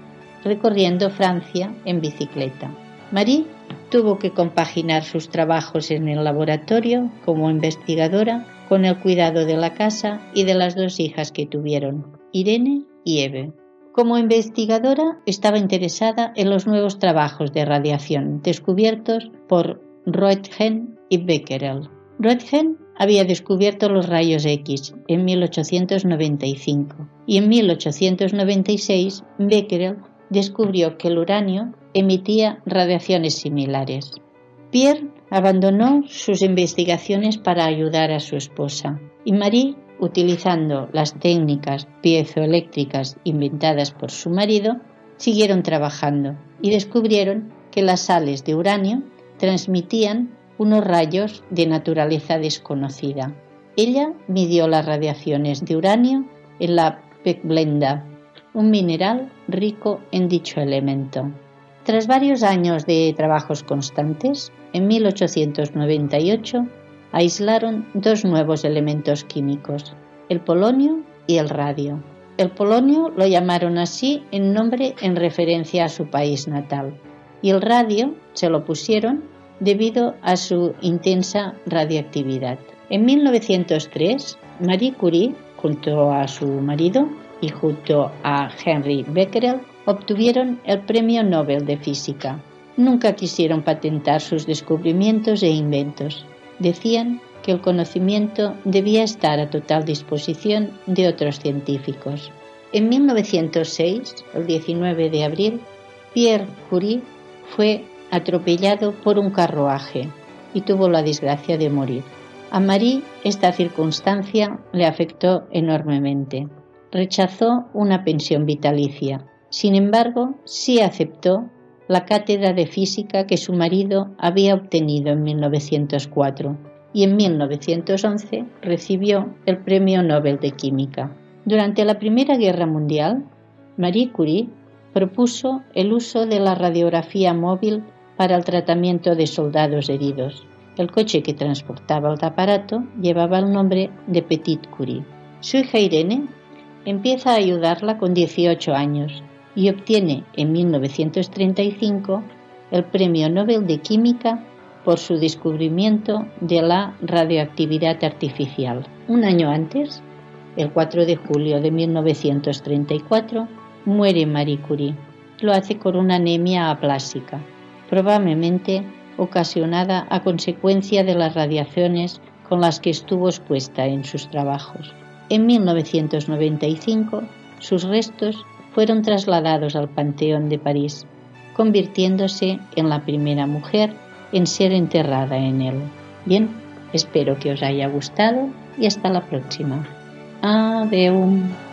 recorriendo Francia en bicicleta. Marie tuvo que compaginar sus trabajos en el laboratorio como investigadora con el cuidado de la casa y de las dos hijas que tuvieron, Irene y Eve. Como investigadora estaba interesada en los nuevos trabajos de radiación descubiertos por Roentgen y Becquerel. Roentgen había descubierto los rayos X en 1895 y en 1896 Becquerel descubrió que el uranio emitía radiaciones similares. Pierre abandonó sus investigaciones para ayudar a su esposa y Marie, utilizando las técnicas piezoeléctricas inventadas por su marido, siguieron trabajando y descubrieron que las sales de uranio transmitían unos rayos de naturaleza desconocida. Ella midió las radiaciones de uranio en la pecblenda, un mineral rico en dicho elemento. Tras varios años de trabajos constantes, en 1898 aislaron dos nuevos elementos químicos, el polonio y el radio. El polonio lo llamaron así en nombre en referencia a su país natal y el radio se lo pusieron debido a su intensa radiactividad. En 1903, Marie Curie, junto a su marido y junto a Henry Becquerel, obtuvieron el Premio Nobel de Física. Nunca quisieron patentar sus descubrimientos e inventos. Decían que el conocimiento debía estar a total disposición de otros científicos. En 1906, el 19 de abril, Pierre Curie fue atropellado por un carruaje y tuvo la desgracia de morir. A Marie esta circunstancia le afectó enormemente. Rechazó una pensión vitalicia. Sin embargo, sí aceptó la cátedra de física que su marido había obtenido en 1904 y en 1911 recibió el Premio Nobel de Química. Durante la Primera Guerra Mundial, Marie Curie propuso el uso de la radiografía móvil para el tratamiento de soldados heridos. El coche que transportaba el aparato llevaba el nombre de Petit Curie. Su hija Irene empieza a ayudarla con 18 años y obtiene en 1935 el Premio Nobel de Química por su descubrimiento de la radioactividad artificial. Un año antes, el 4 de julio de 1934, muere Marie Curie. Lo hace con una anemia aplásica probablemente ocasionada a consecuencia de las radiaciones con las que estuvo expuesta en sus trabajos. En 1995, sus restos fueron trasladados al Panteón de París, convirtiéndose en la primera mujer en ser enterrada en él. Bien, espero que os haya gustado y hasta la próxima. Adiós.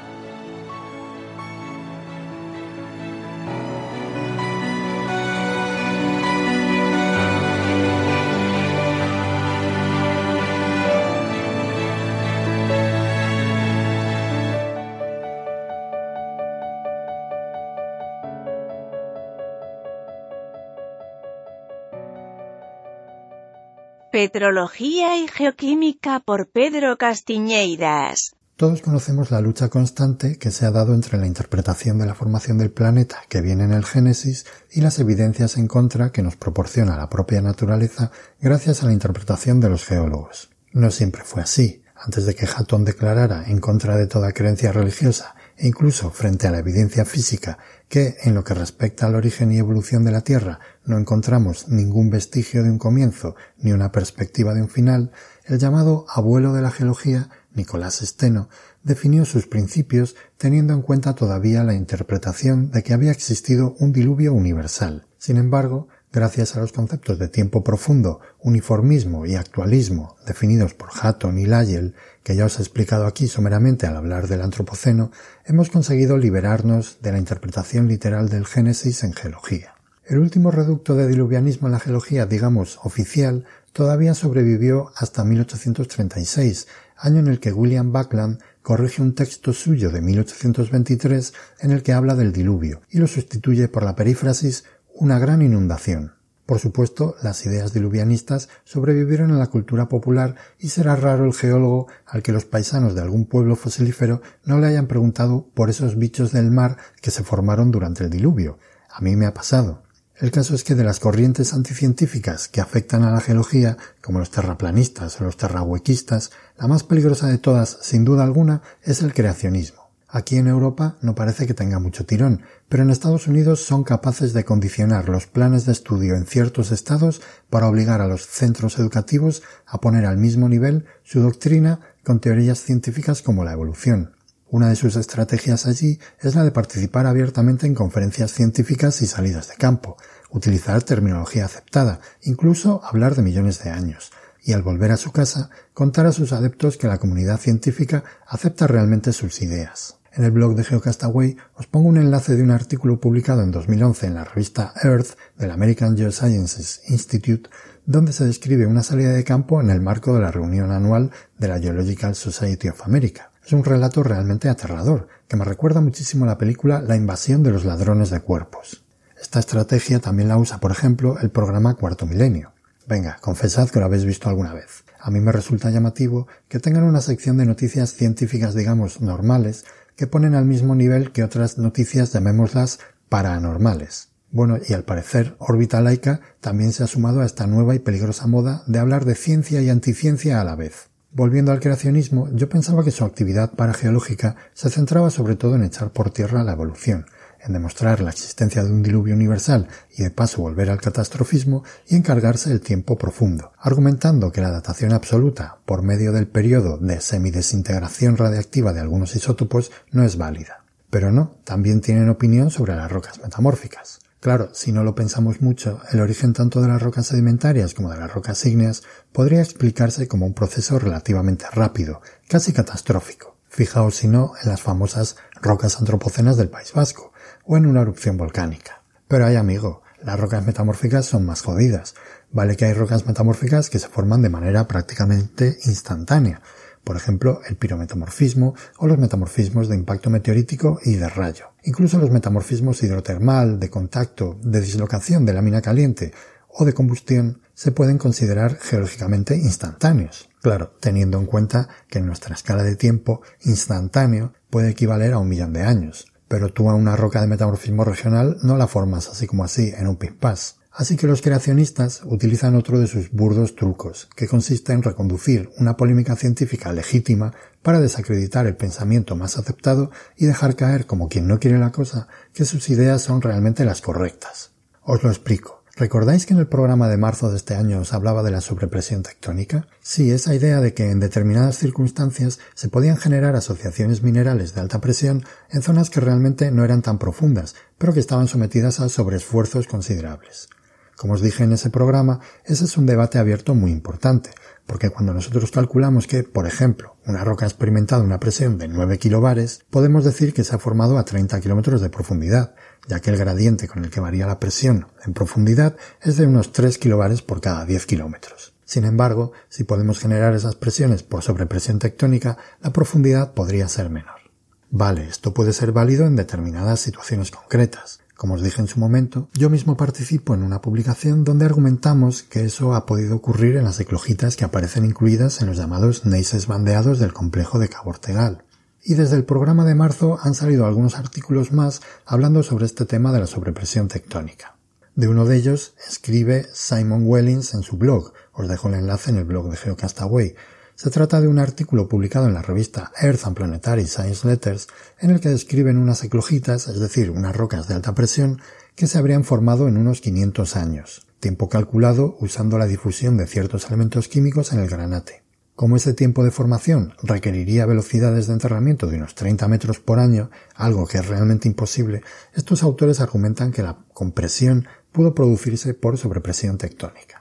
Petrología y Geoquímica por Pedro Castiñeiras. Todos conocemos la lucha constante que se ha dado entre la interpretación de la formación del planeta que viene en el Génesis y las evidencias en contra que nos proporciona la propia naturaleza gracias a la interpretación de los geólogos. No siempre fue así. Antes de que Hatton declarara en contra de toda creencia religiosa e incluso frente a la evidencia física que, en lo que respecta al origen y evolución de la Tierra, no encontramos ningún vestigio de un comienzo ni una perspectiva de un final, el llamado abuelo de la geología Nicolás Steno, definió sus principios teniendo en cuenta todavía la interpretación de que había existido un diluvio universal. Sin embargo, gracias a los conceptos de tiempo profundo, uniformismo y actualismo definidos por Hatton y Lyell, que ya os he explicado aquí someramente al hablar del Antropoceno, hemos conseguido liberarnos de la interpretación literal del Génesis en geología. El último reducto de diluvianismo en la geología, digamos, oficial, todavía sobrevivió hasta 1836, año en el que William Buckland corrige un texto suyo de 1823 en el que habla del diluvio y lo sustituye por la perífrasis una gran inundación. Por supuesto, las ideas diluvianistas sobrevivieron en la cultura popular y será raro el geólogo al que los paisanos de algún pueblo fosilífero no le hayan preguntado por esos bichos del mar que se formaron durante el diluvio. A mí me ha pasado. El caso es que de las corrientes anticientíficas que afectan a la geología, como los terraplanistas o los terrahuequistas, la más peligrosa de todas, sin duda alguna, es el creacionismo. Aquí en Europa no parece que tenga mucho tirón, pero en Estados Unidos son capaces de condicionar los planes de estudio en ciertos estados para obligar a los centros educativos a poner al mismo nivel su doctrina con teorías científicas como la evolución. Una de sus estrategias allí es la de participar abiertamente en conferencias científicas y salidas de campo, utilizar terminología aceptada, incluso hablar de millones de años, y al volver a su casa contar a sus adeptos que la comunidad científica acepta realmente sus ideas. En el blog de GeoCastaway os pongo un enlace de un artículo publicado en 2011 en la revista Earth del American Geosciences Institute donde se describe una salida de campo en el marco de la reunión anual de la Geological Society of America. Es un relato realmente aterrador, que me recuerda muchísimo a la película La invasión de los ladrones de cuerpos. Esta estrategia también la usa, por ejemplo, el programa Cuarto Milenio. Venga, confesad que lo habéis visto alguna vez. A mí me resulta llamativo que tengan una sección de noticias científicas, digamos, normales, que ponen al mismo nivel que otras noticias, llamémoslas, paranormales. Bueno, y al parecer, Órbita Laica también se ha sumado a esta nueva y peligrosa moda de hablar de ciencia y anticiencia a la vez. Volviendo al creacionismo, yo pensaba que su actividad parageológica se centraba sobre todo en echar por tierra la evolución, en demostrar la existencia de un diluvio universal y de paso volver al catastrofismo y encargarse del tiempo profundo, argumentando que la datación absoluta por medio del periodo de semidesintegración radiactiva de algunos isótopos no es válida. Pero no, también tienen opinión sobre las rocas metamórficas. Claro, si no lo pensamos mucho, el origen tanto de las rocas sedimentarias como de las rocas ígneas podría explicarse como un proceso relativamente rápido, casi catastrófico. Fijaos si no en las famosas rocas antropocenas del País Vasco, o en una erupción volcánica. Pero hay amigo, las rocas metamórficas son más jodidas. Vale que hay rocas metamórficas que se forman de manera prácticamente instantánea, por ejemplo, el pirometamorfismo o los metamorfismos de impacto meteorítico y de rayo. Incluso los metamorfismos hidrotermal, de contacto, de dislocación de lámina caliente o de combustión se pueden considerar geológicamente instantáneos. Claro, teniendo en cuenta que en nuestra escala de tiempo instantáneo puede equivaler a un millón de años. Pero tú a una roca de metamorfismo regional no la formas así como así en un pispás. Así que los creacionistas utilizan otro de sus burdos trucos, que consiste en reconducir una polémica científica legítima para desacreditar el pensamiento más aceptado y dejar caer, como quien no quiere la cosa, que sus ideas son realmente las correctas. Os lo explico. ¿Recordáis que en el programa de marzo de este año os hablaba de la sobrepresión tectónica? Sí, esa idea de que en determinadas circunstancias se podían generar asociaciones minerales de alta presión en zonas que realmente no eran tan profundas, pero que estaban sometidas a sobreesfuerzos considerables. Como os dije en ese programa, ese es un debate abierto muy importante, porque cuando nosotros calculamos que, por ejemplo, una roca ha experimentado una presión de 9 kilobares, podemos decir que se ha formado a 30 kilómetros de profundidad, ya que el gradiente con el que varía la presión en profundidad es de unos 3 kilobares por cada 10 kilómetros. Sin embargo, si podemos generar esas presiones por sobrepresión tectónica, la profundidad podría ser menor. Vale, esto puede ser válido en determinadas situaciones concretas, como os dije en su momento, yo mismo participo en una publicación donde argumentamos que eso ha podido ocurrir en las eclogitas que aparecen incluidas en los llamados neises bandeados del complejo de Cabo Ortegal. y desde el programa de marzo han salido algunos artículos más hablando sobre este tema de la sobrepresión tectónica. De uno de ellos escribe Simon Wellings en su blog, os dejo el enlace en el blog de Geocastaway. Se trata de un artículo publicado en la revista Earth and Planetary Science Letters en el que describen unas eclogitas, es decir, unas rocas de alta presión, que se habrían formado en unos 500 años, tiempo calculado usando la difusión de ciertos elementos químicos en el granate. Como ese tiempo de formación requeriría velocidades de enterramiento de unos 30 metros por año, algo que es realmente imposible, estos autores argumentan que la compresión pudo producirse por sobrepresión tectónica.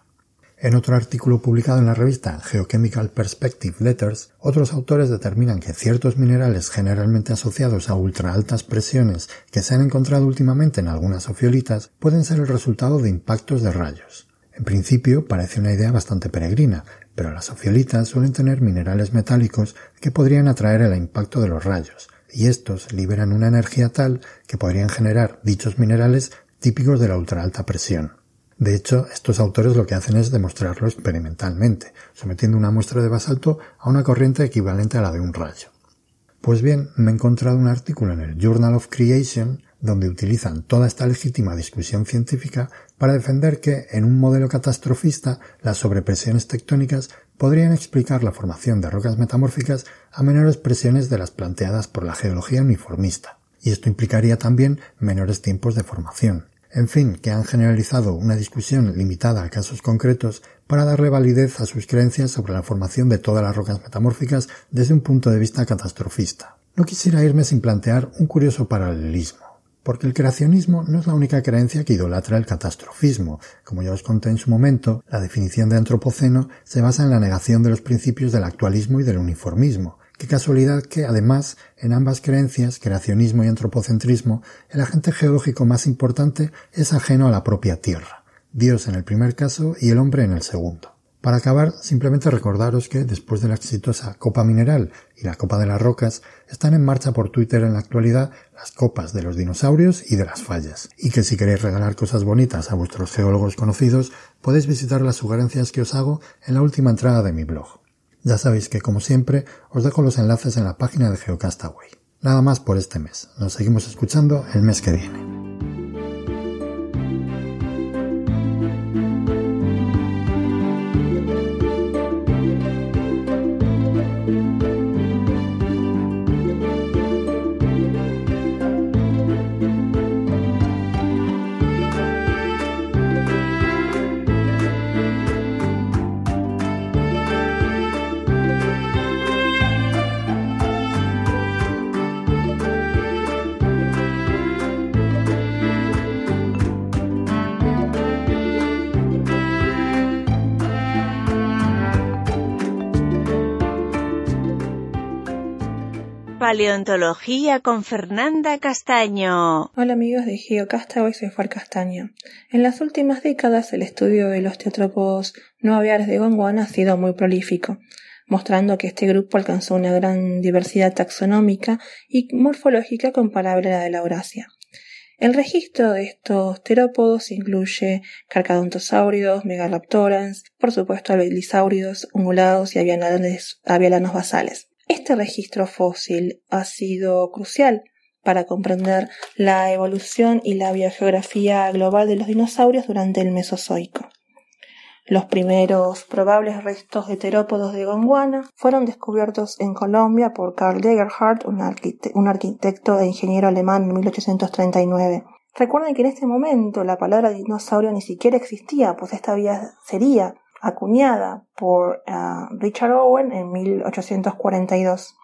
En otro artículo publicado en la revista Geochemical Perspective Letters, otros autores determinan que ciertos minerales generalmente asociados a ultra altas presiones que se han encontrado últimamente en algunas ofiolitas pueden ser el resultado de impactos de rayos. En principio parece una idea bastante peregrina, pero las ofiolitas suelen tener minerales metálicos que podrían atraer el impacto de los rayos, y estos liberan una energía tal que podrían generar dichos minerales típicos de la ultraalta presión. De hecho, estos autores lo que hacen es demostrarlo experimentalmente, sometiendo una muestra de basalto a una corriente equivalente a la de un rayo. Pues bien, me he encontrado un artículo en el Journal of Creation donde utilizan toda esta legítima discusión científica para defender que, en un modelo catastrofista, las sobrepresiones tectónicas podrían explicar la formación de rocas metamórficas a menores presiones de las planteadas por la geología uniformista, y esto implicaría también menores tiempos de formación. En fin, que han generalizado una discusión limitada a casos concretos para darle validez a sus creencias sobre la formación de todas las rocas metamórficas desde un punto de vista catastrofista. No quisiera irme sin plantear un curioso paralelismo porque el creacionismo no es la única creencia que idolatra el catastrofismo. Como ya os conté en su momento, la definición de antropoceno se basa en la negación de los principios del actualismo y del uniformismo. Qué casualidad que, además, en ambas creencias, creacionismo y antropocentrismo, el agente geológico más importante es ajeno a la propia Tierra, Dios en el primer caso y el hombre en el segundo. Para acabar, simplemente recordaros que después de la exitosa Copa Mineral y la Copa de las Rocas, están en marcha por Twitter en la actualidad las copas de los dinosaurios y de las fallas, y que si queréis regalar cosas bonitas a vuestros geólogos conocidos, podéis visitar las sugerencias que os hago en la última entrada de mi blog. Ya sabéis que, como siempre, os dejo los enlaces en la página de Geocastaway. Nada más por este mes. Nos seguimos escuchando el mes que viene. Paleontología con Fernanda Castaño. Hola amigos de GeoCastaway, soy Far Castaño. En las últimas décadas el estudio de los teatrópodos no aviares de Gondwana ha sido muy prolífico, mostrando que este grupo alcanzó una gran diversidad taxonómica y morfológica comparable a la de la Eurasia. El registro de estos terópodos incluye carcadontosáuridos, megaloptorans, por supuesto albelisáuridos, ungulados y avialanos basales. Este registro fósil ha sido crucial para comprender la evolución y la biogeografía global de los dinosaurios durante el Mesozoico. Los primeros probables restos de terópodos de Gondwana fueron descubiertos en Colombia por Karl Degerhardt, un, un arquitecto e ingeniero alemán en 1839. Recuerden que en este momento la palabra dinosaurio ni siquiera existía, pues esta vía sería acuñada por eh, Richard Owen en 1842.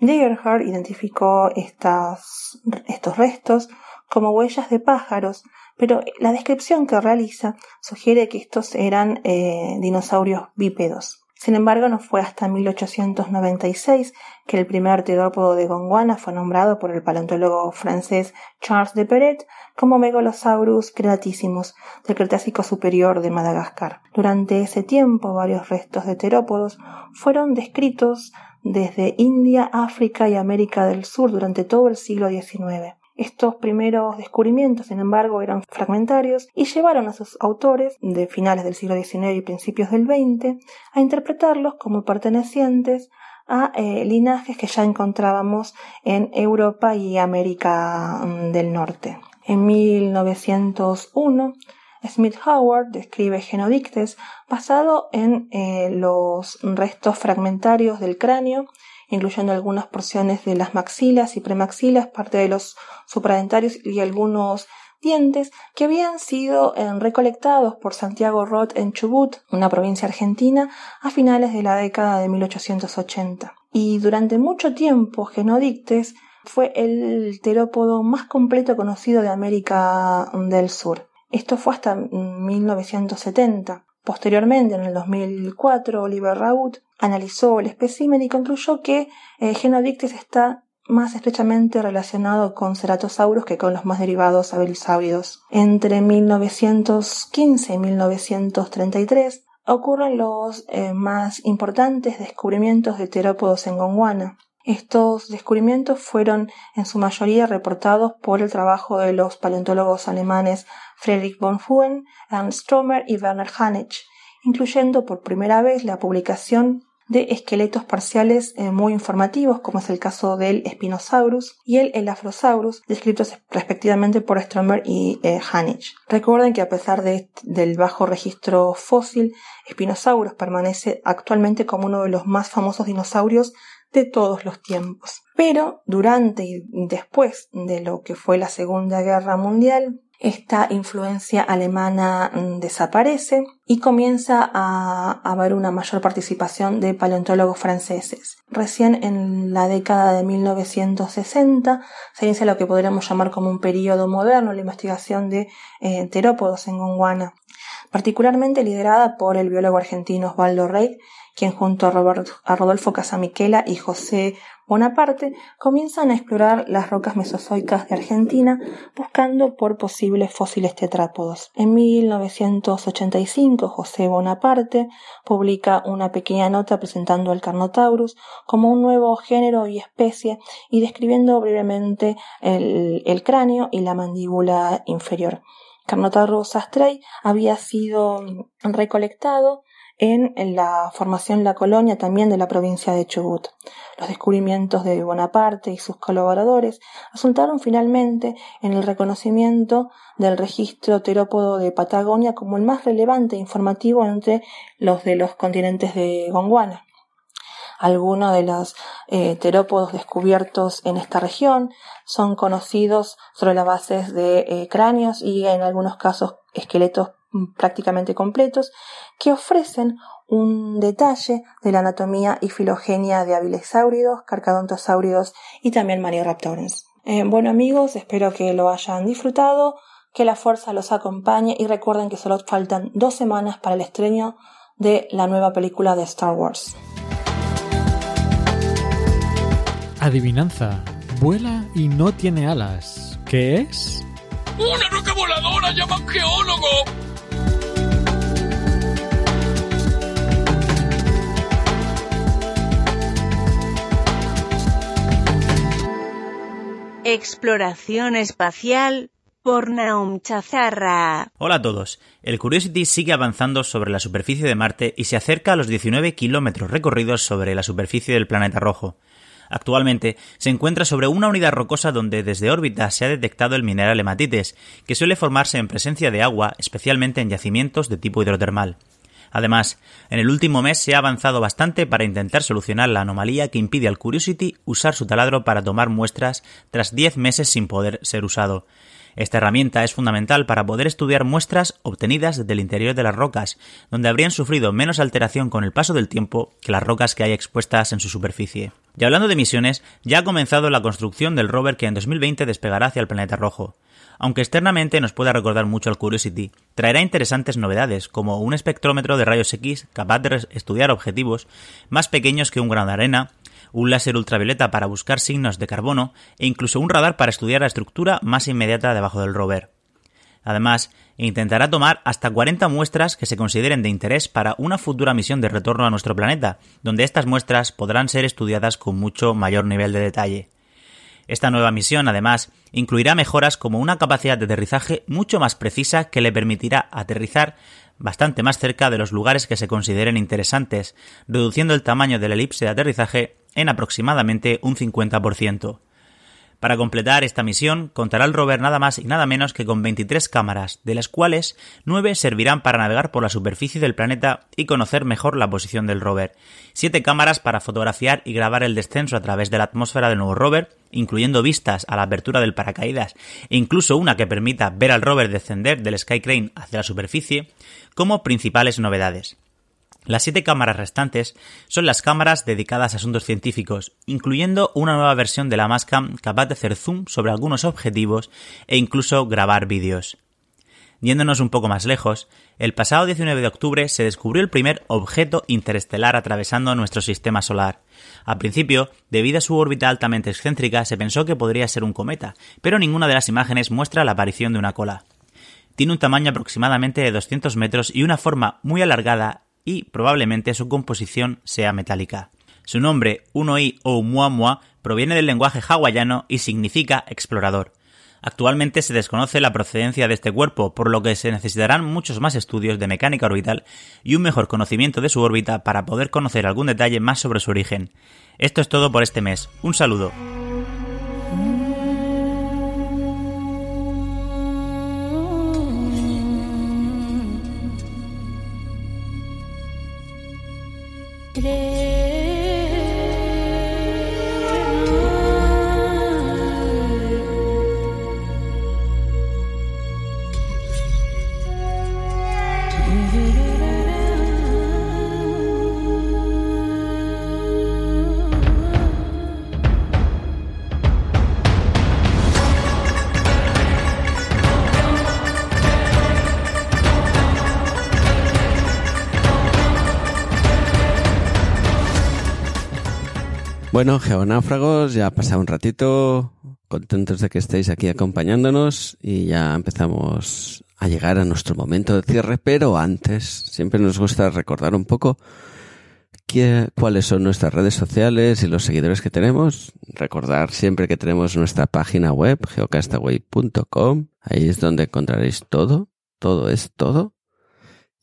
Degerhardt identificó estas, estos restos como huellas de pájaros, pero la descripción que realiza sugiere que estos eran eh, dinosaurios bípedos. Sin embargo, no fue hasta 1896 que el primer terópodo de Gondwana fue nombrado por el paleontólogo francés Charles de Perret como Megalosaurus cretacissimus del Cretácico superior de Madagascar. Durante ese tiempo, varios restos de terópodos fueron descritos desde India, África y América del Sur durante todo el siglo XIX. Estos primeros descubrimientos, sin embargo, eran fragmentarios y llevaron a sus autores de finales del siglo XIX y principios del XX a interpretarlos como pertenecientes a eh, linajes que ya encontrábamos en Europa y América mm, del Norte. En 1901, Smith Howard describe Genodictes basado en eh, los restos fragmentarios del cráneo, incluyendo algunas porciones de las maxilas y premaxilas, parte de los supradentarios y algunos dientes que habían sido eh, recolectados por Santiago Roth en Chubut, una provincia argentina, a finales de la década de 1880. Y durante mucho tiempo Genodictes fue el terópodo más completo conocido de América del Sur. Esto fue hasta 1970. Posteriormente, en el 2004, Oliver Raut analizó el espécimen y concluyó que eh, Genodictes está más estrechamente relacionado con ceratosaurus que con los más derivados abelisáuridos. Entre 1915 y 1933 ocurren los eh, más importantes descubrimientos de terópodos en Gondwana. Estos descubrimientos fueron en su mayoría reportados por el trabajo de los paleontólogos alemanes Friedrich von Huene, Ernst Stromer y Werner Hanich, incluyendo por primera vez la publicación de esqueletos parciales eh, muy informativos, como es el caso del Spinosaurus y el Elafrosaurus, descritos respectivamente por Stromer y eh. Recuerden que a pesar de, del bajo registro fósil, Spinosaurus permanece actualmente como uno de los más famosos dinosaurios de todos los tiempos. Pero durante y después de lo que fue la Segunda Guerra Mundial, esta influencia alemana mm, desaparece y comienza a haber una mayor participación de paleontólogos franceses. Recién en la década de 1960 se inicia lo que podríamos llamar como un periodo moderno, la investigación de eh, terópodos en Gondwana, particularmente liderada por el biólogo argentino Osvaldo Rey, quien junto a, Rodolfo Casamiquela y José Bonaparte comienzan a explorar las rocas mesozoicas de Argentina buscando por posibles fósiles tetrápodos. En 1985 José Bonaparte publica una pequeña nota presentando al Carnotaurus como un nuevo género y especie y describiendo brevemente el, cráneo y la mandíbula inferior. Carnotaurus astrei había sido recolectado en la formación La Colonia también de la provincia de Chubut. Los descubrimientos de Bonaparte y sus colaboradores resultaron finalmente en el reconocimiento del registro terópodo de Patagonia como el más relevante e informativo entre los de los continentes de Gondwana. Algunos de los eh, terópodos descubiertos en esta región son conocidos sobre la base de eh, cráneos y en algunos casos esqueletos prácticamente completos que ofrecen un detalle de la anatomía y filogenia de avilesáuridos, carcadontosáuridos y también manioraptores. Eh, bueno amigos, espero que lo hayan disfrutado, que la fuerza los acompañe y recuerden que solo faltan dos semanas para el estreno de la nueva película de Star Wars. Adivinanza. Vuela y no tiene alas. ¿Qué es? ¡Una roca voladora! ¡Llama geólogo! Exploración espacial por Naum Chazarra. Hola a todos. El Curiosity sigue avanzando sobre la superficie de Marte y se acerca a los 19 kilómetros recorridos sobre la superficie del planeta rojo. Actualmente se encuentra sobre una unidad rocosa donde desde órbita se ha detectado el mineral hematites, que suele formarse en presencia de agua, especialmente en yacimientos de tipo hidrotermal. Además, en el último mes se ha avanzado bastante para intentar solucionar la anomalía que impide al Curiosity usar su taladro para tomar muestras tras 10 meses sin poder ser usado. Esta herramienta es fundamental para poder estudiar muestras obtenidas desde el interior de las rocas, donde habrían sufrido menos alteración con el paso del tiempo que las rocas que hay expuestas en su superficie. Y hablando de misiones, ya ha comenzado la construcción del rover que en 2020 despegará hacia el planeta rojo aunque externamente nos pueda recordar mucho al Curiosity, traerá interesantes novedades, como un espectrómetro de rayos X capaz de estudiar objetivos más pequeños que un grano de arena, un láser ultravioleta para buscar signos de carbono e incluso un radar para estudiar la estructura más inmediata debajo del rover. Además, intentará tomar hasta 40 muestras que se consideren de interés para una futura misión de retorno a nuestro planeta, donde estas muestras podrán ser estudiadas con mucho mayor nivel de detalle. Esta nueva misión, además, incluirá mejoras como una capacidad de aterrizaje mucho más precisa que le permitirá aterrizar bastante más cerca de los lugares que se consideren interesantes, reduciendo el tamaño de la elipse de aterrizaje en aproximadamente un 50%. Para completar esta misión, contará el rover nada más y nada menos que con 23 cámaras, de las cuales 9 servirán para navegar por la superficie del planeta y conocer mejor la posición del rover, 7 cámaras para fotografiar y grabar el descenso a través de la atmósfera del nuevo rover, incluyendo vistas a la apertura del paracaídas e incluso una que permita ver al rover descender del Sky Crane hacia la superficie, como principales novedades. Las siete cámaras restantes son las cámaras dedicadas a asuntos científicos, incluyendo una nueva versión de la Mastcam capaz de hacer zoom sobre algunos objetivos e incluso grabar vídeos. Yéndonos un poco más lejos, el pasado 19 de octubre se descubrió el primer objeto interestelar atravesando nuestro sistema solar. Al principio, debido a su órbita altamente excéntrica, se pensó que podría ser un cometa, pero ninguna de las imágenes muestra la aparición de una cola. Tiene un tamaño aproximadamente de 200 metros y una forma muy alargada y probablemente su composición sea metálica. Su nombre, Unoi o Muamua, proviene del lenguaje hawaiano y significa explorador. Actualmente se desconoce la procedencia de este cuerpo, por lo que se necesitarán muchos más estudios de mecánica orbital y un mejor conocimiento de su órbita para poder conocer algún detalle más sobre su origen. Esto es todo por este mes. Un saludo. Bueno, geonáufragos, ya ha pasado un ratito, contentos de que estéis aquí acompañándonos y ya empezamos a llegar a nuestro momento de cierre, pero antes siempre nos gusta recordar un poco qué, cuáles son nuestras redes sociales y los seguidores que tenemos. Recordar siempre que tenemos nuestra página web, geocastaway.com, ahí es donde encontraréis todo, todo es todo.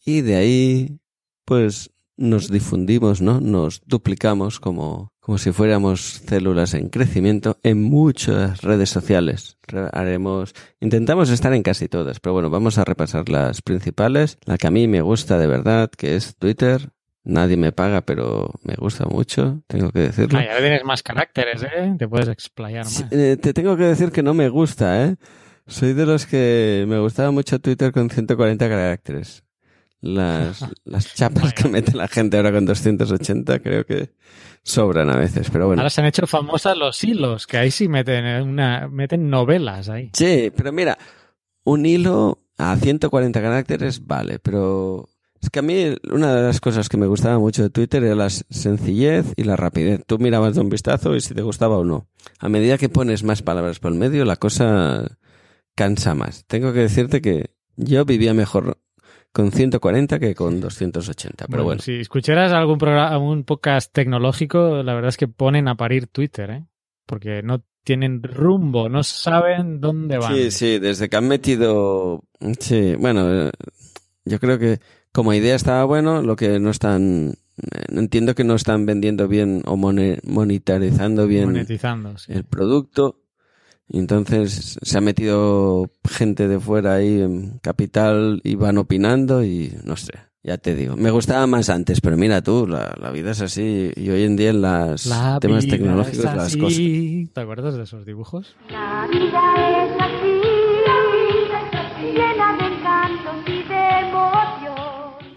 Y de ahí, pues nos difundimos, ¿no? Nos duplicamos como, como si fuéramos células en crecimiento en muchas redes sociales. Haremos, intentamos estar en casi todas, pero bueno, vamos a repasar las principales. La que a mí me gusta de verdad, que es Twitter. Nadie me paga, pero me gusta mucho, tengo que decirlo. Ah, ya tienes más caracteres, ¿eh? Te puedes explayar más. Eh, te tengo que decir que no me gusta, ¿eh? Soy de los que me gustaba mucho Twitter con 140 caracteres las, las chapas que mete la gente ahora con 280 creo que sobran a veces, pero bueno. Ahora se han hecho famosas los hilos, que ahí sí meten una, meten novelas ahí. Sí, pero mira, un hilo a 140 caracteres vale, pero es que a mí una de las cosas que me gustaba mucho de Twitter era la sencillez y la rapidez. Tú mirabas de un vistazo y si te gustaba o no. A medida que pones más palabras por el medio, la cosa cansa más. Tengo que decirte que yo vivía mejor con 140 que con 280. Pero bueno, Si escucharas algún, programa, algún podcast tecnológico, la verdad es que ponen a parir Twitter, ¿eh? Porque no tienen rumbo, no saben dónde van. Sí, sí, desde que han metido... Sí, bueno, eh, yo creo que como idea estaba bueno, lo que no están... Eh, entiendo que no están vendiendo bien o monetarizando bien Monetizando, sí. el producto. Y entonces se ha metido gente de fuera ahí en capital y van opinando y no sé, ya te digo. Me gustaba más antes, pero mira tú, la, la vida es así y hoy en día en los La temas tecnológicos las cosas. ¿Te acuerdas de esos dibujos? La vida es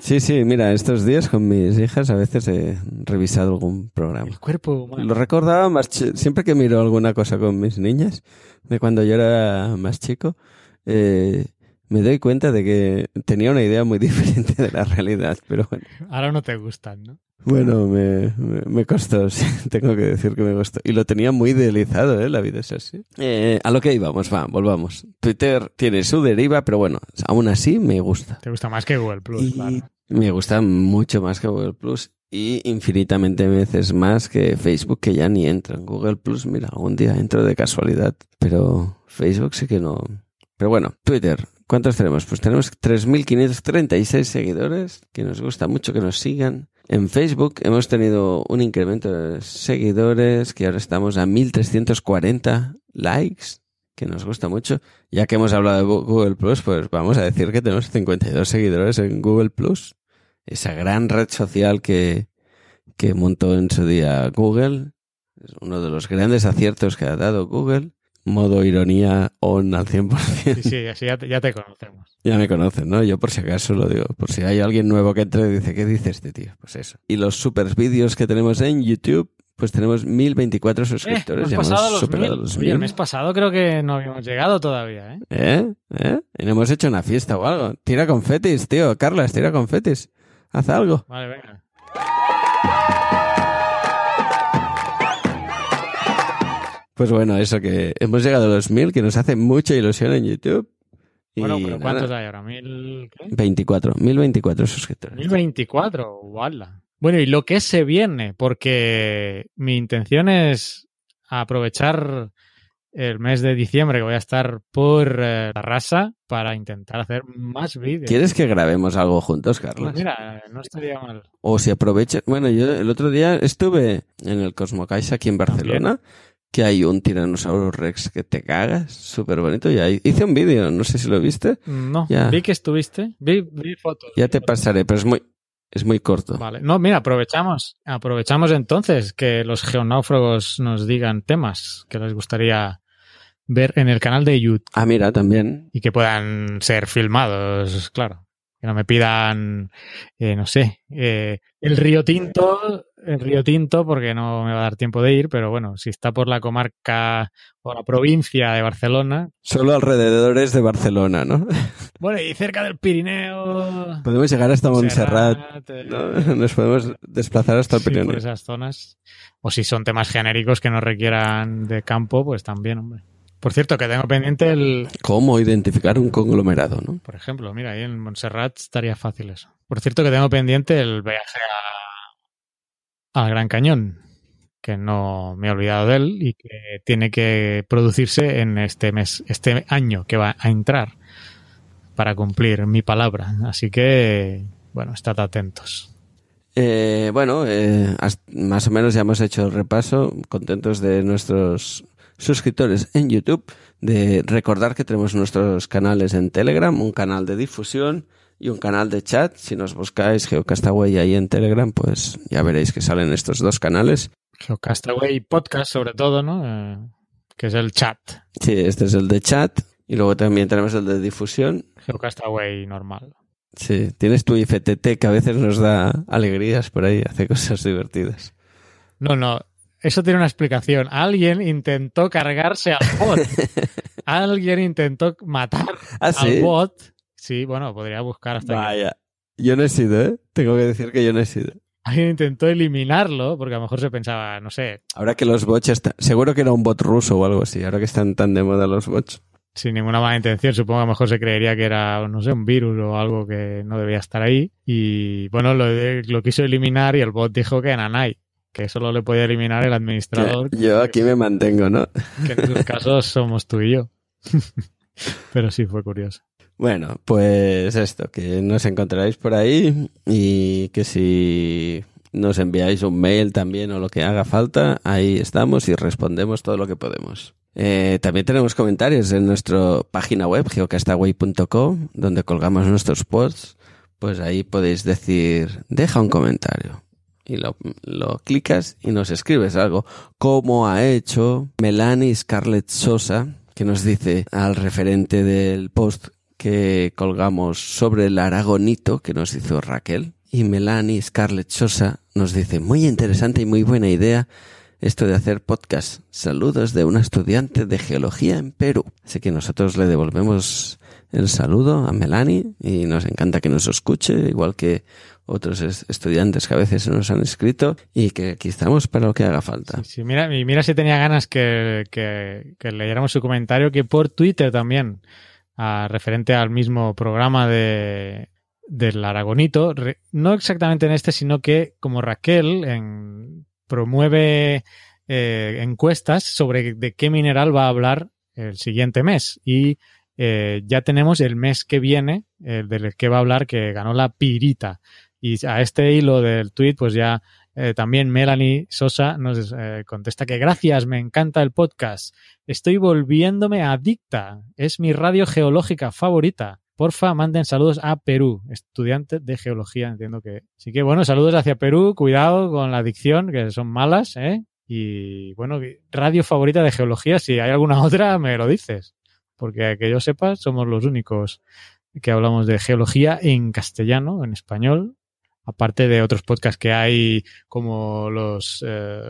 Sí, sí, mira, estos días con mis hijas a veces he revisado algún programa. El cuerpo humano. Lo recordaba más siempre que miro alguna cosa con mis niñas, de cuando yo era más chico, eh, me doy cuenta de que tenía una idea muy diferente de la realidad, pero bueno. Ahora no te gustan, ¿no? Bueno, me, me, me costó, sí, tengo que decir que me costó. Y lo tenía muy idealizado, ¿eh? La vida es así. Eh, a lo que íbamos, va, volvamos. Twitter tiene su deriva, pero bueno, aún así me gusta. Te gusta más que Google Plus, Y claro. Me gusta mucho más que Google Plus y infinitamente veces más que Facebook, que ya ni entro en Google Plus. Mira, algún día entro de casualidad, pero Facebook sí que no. Pero bueno, Twitter. ¿Cuántos tenemos? Pues tenemos 3.536 seguidores, que nos gusta mucho que nos sigan. En Facebook hemos tenido un incremento de seguidores, que ahora estamos a 1.340 likes, que nos gusta mucho. Ya que hemos hablado de Google Plus, pues vamos a decir que tenemos 52 seguidores en Google Plus, esa gran red social que, que montó en su día Google. Es uno de los grandes aciertos que ha dado Google. Modo ironía on al 100%. Sí, sí, así ya te, ya te conocemos. Ya me conocen, ¿no? Yo por si acaso lo digo. Por si hay alguien nuevo que entre y dice, ¿qué dice este tío? Pues eso. Y los super vídeos que tenemos en YouTube, pues tenemos 1024 suscriptores. Eh, ya hemos pasado los superado mil. los Oye, el 1000. mes pasado creo que no habíamos llegado todavía, ¿eh? ¿Eh? ¿Eh? Y no hemos hecho una fiesta o algo. Tira confetis, tío. Carlas, tira confetis. Haz algo. Vale, venga. Pues bueno, eso que hemos llegado a los 1000, que nos hace mucha ilusión en YouTube. Y Bueno, pero nada, ¿cuántos hay ahora? ¿Mil qué? 24, 1024 suscriptores. 1024, ¡wala! Bueno, y lo que se viene, porque mi intención es aprovechar el mes de diciembre que voy a estar por eh, la raza para intentar hacer más vídeos. ¿Quieres que grabemos algo juntos, Pues Carlos? mira, no estaría mal. O si aprovechas. Bueno, yo el otro día estuve en el Cosmocaixa aquí en Barcelona, que hay un Tyrannosaurus Rex que te cagas, súper bonito. Y ahí hice un vídeo, no sé si lo viste. No, Ya. vi que estuviste, vi, vi fotos. Ya te pasaré, pero es muy, es muy corto. Vale. No, mira, aprovechamos. Aprovechamos entonces que los geonáufragos nos digan temas que les gustaría ver en el canal de YouTube Ah, mira, también. y que puedan ser filmados, claro. Que no me pidan, eh, no sé, eh, el Río Tinto, el Río Tinto, porque no me va a dar tiempo de ir, pero bueno, si está por la comarca o la provincia de Barcelona, Solo alrededores de Barcelona, ¿no? bueno, y cerca del Pirineo, Podemos llegar hasta Montserrat. Montserrat, eh, ¿no? Nos podemos desplazar hasta el Sí, por Pirineo. esas zonas. O si son temas genéricos que no requieran de campo, pues también, hombre. Por cierto, que tengo pendiente el... ¿Cómo identificar un conglomerado, no? Por ejemplo, mira, ahí en Montserrat estaría fácil eso. Por cierto, que tengo pendiente el viaje a... al Gran Cañón, que no me he olvidado de él y que tiene que producirse en este mes, este año que va a entrar para cumplir mi palabra. Así que, bueno, estad atentos. Eh, bueno, eh, más o menos ya hemos hecho el repaso. Contentos de nuestros suscriptores en YouTube. De recordar que tenemos nuestros canales en Telegram, un canal de difusión y un canal de chat. Si nos buscáis Geocastaway ahí en Telegram, pues ya veréis que salen estos dos canales. Geocastaway Podcast, sobre todo, ¿no? Eh, que es el chat. Sí, este es el de chat. Y luego también tenemos el de difusión. Geocastaway normal. Sí, tienes tu IFTT que a veces nos da alegrías por ahí, hace cosas divertidas. No, no. Eso tiene una explicación. Alguien intentó cargarse al bot. Alguien intentó matar ¿Ah, sí? al bot. Sí, bueno, podría buscar hasta aquí. Vaya. Yo no he sido, ¿eh? Tengo que decir que yo no he sido. Alguien intentó eliminarlo porque a lo mejor se pensaba, no sé, Ahora que los bots están... Seguro que era un bot ruso o algo así, ahora que están tan de moda los bots. sin ninguna mala intención. Supongo que a lo mejor se creería que era, no sé, un virus o algo que no debía estar ahí. Y bueno, lo, lo quiso eliminar y el bot dijo que Nanai, que solo le podía eliminar el administrador. Que yo aquí me mantengo, ¿no? Que en tus casos somos tú y yo. Pero sí fue curioso. Bueno, pues esto, que nos encontraréis por ahí y que si nos enviáis un mail también o lo que haga falta, ahí estamos y respondemos todo lo que podemos. Eh, también tenemos comentarios en nuestra página web, geocastaway.com, donde colgamos nuestros posts. Pues ahí podéis decir, deja un comentario. Y lo, lo clicas y nos escribes algo. Como ha hecho Melanie Scarlett Sosa, que nos dice al referente del post que colgamos sobre el aragonito que nos hizo Raquel. Y Melanie Scarlett Sosa nos dice, muy interesante y muy buena idea esto de hacer podcast. Saludos de una estudiante de geología en Perú. Así que nosotros le devolvemos el saludo a Melanie y nos encanta que nos escuche, igual que otros es- estudiantes que a veces nos han escrito y que aquí estamos para lo que haga falta. Sí, mira, y mira si tenía ganas que, que- leyéramos su comentario, que por Twitter también, ah, referente al mismo programa de del Aragonito, no exactamente en este, sino que como Raquel promueve eh, encuestas sobre de qué mineral va a hablar el siguiente mes y eh, ya tenemos el mes que viene, el del que va a hablar, que ganó la Pirita. Y a este hilo del tweet, pues ya eh, también Melanie Sosa nos eh, contesta que gracias, me encanta el podcast. Estoy volviéndome adicta. Es mi radio geológica favorita. Porfa, manden saludos a Perú, estudiante de geología, entiendo que. Así que bueno, saludos hacia Perú, cuidado con la adicción, que son malas, ¿eh? Y bueno, radio favorita de geología, si hay alguna otra, me lo dices. Porque que yo sepa, somos los únicos que hablamos de geología en castellano, en español, aparte de otros podcasts que hay como los, eh,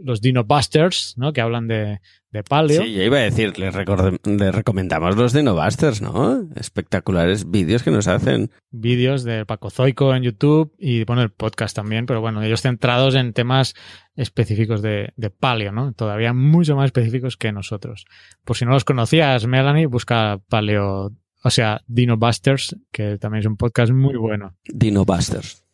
los Dino Busters, ¿no? Que hablan de, de paleo. Sí, yo iba a decir, les, les recomendamos los Dino Busters, ¿no? Espectaculares vídeos que nos hacen. Vídeos de Paco Zoico en YouTube y bueno, el podcast también, pero bueno, ellos centrados en temas específicos de, de paleo, ¿no? Todavía mucho más específicos que nosotros. Por si no los conocías, Melanie, busca paleo, o sea, Dino Busters, que también es un podcast muy bueno. Dino Busters.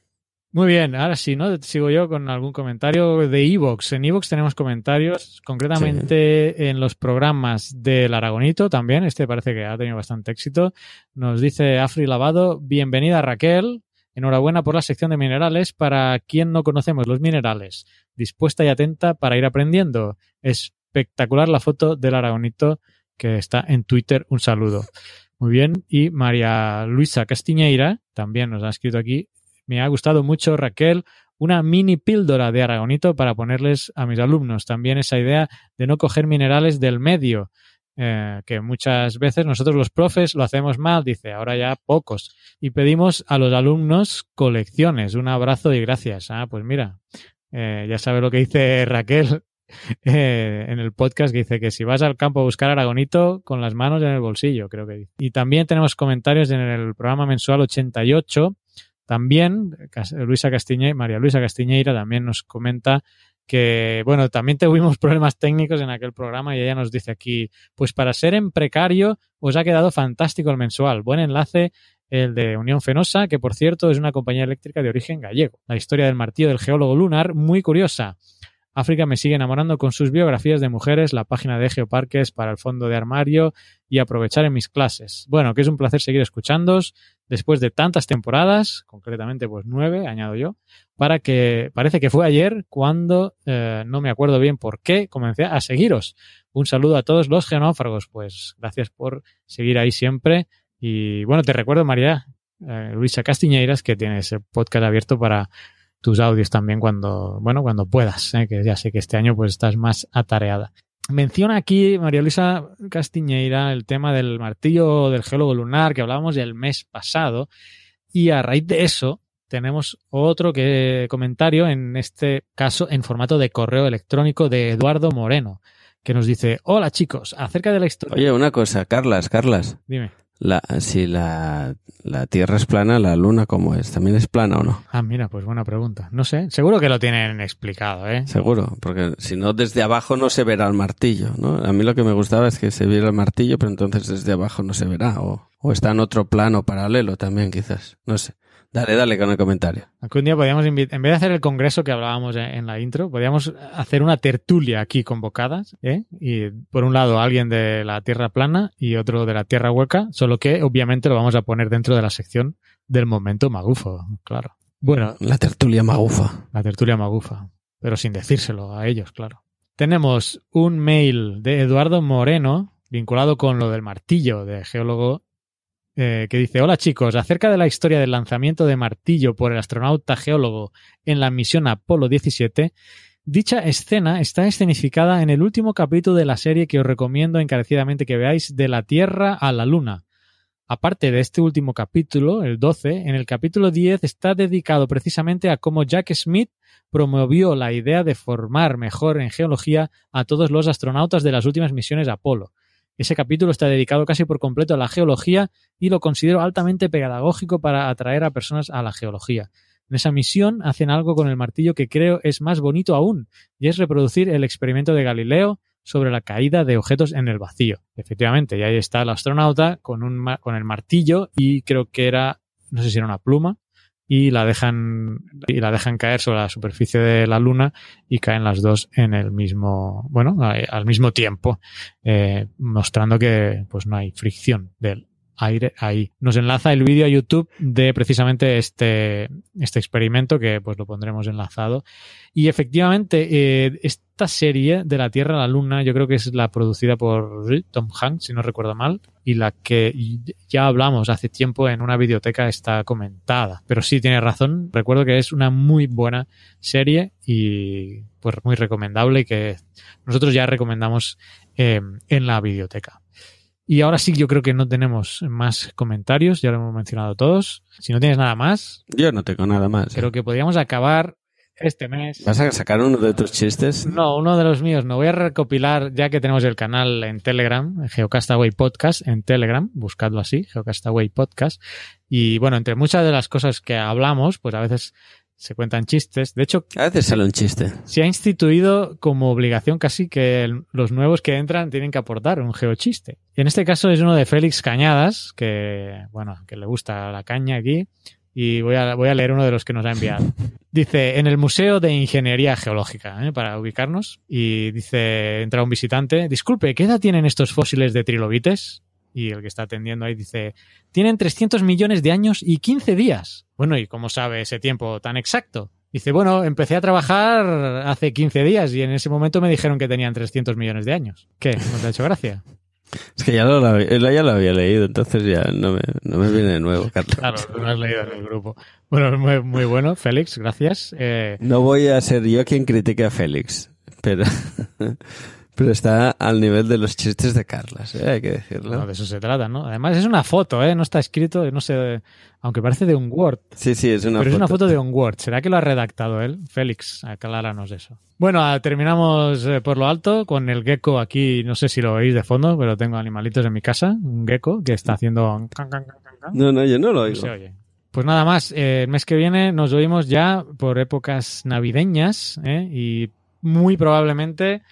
Muy bien, ahora sí, ¿no? Sigo yo con algún comentario de Evox. En Evox tenemos comentarios, concretamente en los programas del Aragonito también. Este parece que ha tenido bastante éxito. Nos dice Afri Lavado, bienvenida Raquel. Enhorabuena por la sección de minerales. Para quien no conocemos los minerales, dispuesta y atenta para ir aprendiendo. Espectacular la foto del Aragonito que está en Twitter. Un saludo. Muy bien. Y María Luisa Castiñeira también nos ha escrito aquí. Me ha gustado mucho, Raquel, una mini píldora de aragonito para ponerles a mis alumnos. También esa idea de no coger minerales del medio, eh, que muchas veces nosotros los profes lo hacemos mal, dice, ahora ya pocos. Y pedimos a los alumnos colecciones. Un abrazo y gracias. Ah, pues mira, eh, ya sabe lo que dice Raquel eh, en el podcast que dice que si vas al campo a buscar aragonito con las manos en el bolsillo, creo que dice. Y también tenemos comentarios en el programa mensual 88. También Luisa Castiñe, María Luisa Castiñeira también nos comenta que, bueno, también tuvimos problemas técnicos en aquel programa y ella nos dice aquí, pues para ser en precario os ha quedado fantástico el mensual. Buen enlace el de Unión Fenosa, que por cierto es una compañía eléctrica de origen gallego. La historia del martillo del geólogo lunar, muy curiosa. África me sigue enamorando con sus biografías de mujeres, la página de Geoparques para el fondo de armario y aprovechar en mis clases. Bueno, que es un placer seguir escuchándos después de tantas temporadas, concretamente pues nueve, añado yo, para que parece que fue ayer cuando eh, no me acuerdo bien por qué comencé a seguiros. Un saludo a todos los genófagos, pues gracias por seguir ahí siempre y bueno, te recuerdo María eh, Luisa Castiñeiras que tienes el podcast abierto para tus audios también cuando, bueno, cuando puedas, ¿eh? que ya sé que este año pues estás más atareada. Menciona aquí María Luisa Castiñeira el tema del martillo del geólogo lunar que hablábamos el mes pasado y a raíz de eso tenemos otro que, comentario, en este caso en formato de correo electrónico de Eduardo Moreno, que nos dice, hola chicos, acerca de la historia... Oye, una cosa, Carlas, Carlas. Dime. La, si la, la Tierra es plana, la Luna, ¿cómo es? ¿También es plana o no? Ah, mira, pues buena pregunta. No sé, seguro que lo tienen explicado, ¿eh? Seguro, porque si no, desde abajo no se verá el martillo, ¿no? A mí lo que me gustaba es que se viera el martillo, pero entonces desde abajo no se verá, o, o está en otro plano paralelo también, quizás. No sé. Dale, dale con el comentario. Un día podríamos, en vez de hacer el congreso que hablábamos en, en la intro, podríamos hacer una tertulia aquí convocadas, ¿eh? Y por un lado alguien de la Tierra plana y otro de la Tierra hueca, solo que obviamente lo vamos a poner dentro de la sección del momento magufo, claro. Bueno, La tertulia magufa. la tertulia magufa, pero sin decírselo a ellos, claro. Tenemos un mail de Eduardo Moreno vinculado con lo del martillo de geólogo eh, que dice, hola chicos, acerca de la historia del lanzamiento de martillo por el astronauta geólogo en la misión Apolo 17, dicha escena está escenificada en el último capítulo de la serie que os recomiendo encarecidamente que veáis de la Tierra a la Luna. Aparte de este último capítulo, el 12, en el capítulo 10 está dedicado precisamente a cómo Jack Smith promovió la idea de formar mejor en geología a todos los astronautas de las últimas misiones Apolo. Ese capítulo está dedicado casi por completo a la geología y lo considero altamente pedagógico para atraer a personas a la geología. En esa misión hacen algo con el martillo que creo es más bonito aún, y es reproducir el experimento de Galileo sobre la caída de objetos en el vacío. Efectivamente, y ahí está el astronauta con, un, con el martillo y creo que era, no sé si era una pluma, y la dejan y la dejan caer sobre la superficie de la luna y caen las dos en el mismo bueno a- al mismo tiempo eh, mostrando que pues no hay fricción del ahí nos enlaza el vídeo a YouTube de precisamente este este experimento que pues lo pondremos enlazado y efectivamente eh, esta serie de la Tierra a la Luna yo creo que es la producida por Tom Hanks si no recuerdo mal y la que ya hablamos hace tiempo en una videoteca está comentada. Pero sí tiene razón. Recuerdo que es una muy buena serie y pues muy recomendable y que nosotros ya recomendamos eh, en la videoteca. Y ahora sí, yo creo que no tenemos más comentarios, ya lo hemos mencionado todos. Si no tienes nada más, Yo no tengo nada más. ¿eh? creo que podríamos acabar este mes. ¿Vas a sacar uno de tus chistes? No, uno de los míos. No voy a recopilar, ya que tenemos el canal en Telegram, Geocastaway Podcast en Telegram, buscadlo así, Geocastaway Podcast. Y bueno, entre muchas de las cosas que hablamos, pues a veces se cuentan chistes. De hecho, A veces sale un chiste. se ha instituido como obligación casi que el- los nuevos que entran tienen que aportar un geochiste. Y en este caso es uno de Félix Cañadas, que, bueno, que le gusta la caña aquí. Y voy a, voy a leer uno de los que nos ha enviado. Dice, en el Museo de Ingeniería Geológica, ¿eh? para ubicarnos. Y dice, entra un visitante. Disculpe, ¿qué edad tienen estos fósiles de trilobites? Y el que está atendiendo ahí dice, tienen 300 millones de años y 15 días. Bueno, ¿y cómo sabe ese tiempo tan exacto? Dice, bueno, empecé a trabajar hace 15 días y en ese momento me dijeron que tenían 300 millones de años. ¿Qué? ¿No te ha hecho gracia? Es que ya lo, ya lo había leído, entonces ya no me, no me viene de nuevo, Carlos. Claro, lo has leído en el grupo. Bueno, muy, muy bueno, Félix, gracias. Eh, No voy a ser yo quien critique a Félix, pero, pero está al nivel de los chistes de Carlas, ¿eh? hay que decirlo. no, de eso se trata, ¿no? Además es una foto, ¿eh? No está escrito, no sé, aunque parece de un Word. Sí, sí, es una Pero foto. es una foto de un Word. ¿Será que lo ha redactado él? Félix, acláranos eso. Bueno, ah, terminamos eh, por lo alto con el gecko aquí. No sé si lo oís de fondo, pero tengo animalitos en mi casa. Un gecko que está haciendo... No, no, yo no lo No oigo. se oye. Pues nada más, eh, el mes que viene nos oímos ya por épocas navideñas ¿eh? y muy probablemente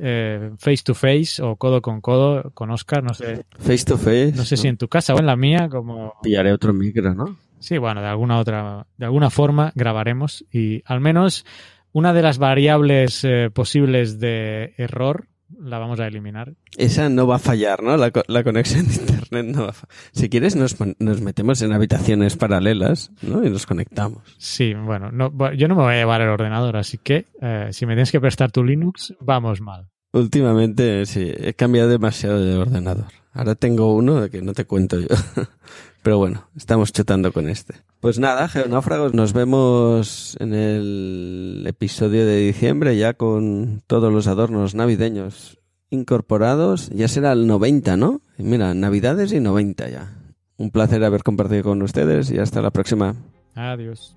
eh, face to face o codo con codo con Oscar, no sé, Face to face. no sé si en tu casa o en la mía, como Pillaré otro micro, ¿no? Sí, bueno, de alguna otra, de alguna forma grabaremos y al menos una de las variables eh, posibles de error la vamos a eliminar. Esa no va a fallar, ¿no? La, co- la conexión de internet no va a fallar. Si quieres, nos, nos metemos en habitaciones paralelas, ¿no? Y nos conectamos. Sí, bueno, no, yo no me voy a llevar el ordenador, así que eh, si me tienes que prestar tu Linux, vamos mal. Últimamente, sí, he cambiado demasiado de ordenador. Ahora tengo uno que no te cuento yo. Pero bueno, estamos chutando con este. Pues nada, geonáufragos, nos vemos en el episodio de diciembre ya con todos los adornos navideños incorporados. Ya será el 90, ¿no? Mira, Navidades y 90 ya. Un placer haber compartido con ustedes y hasta la próxima. Adiós.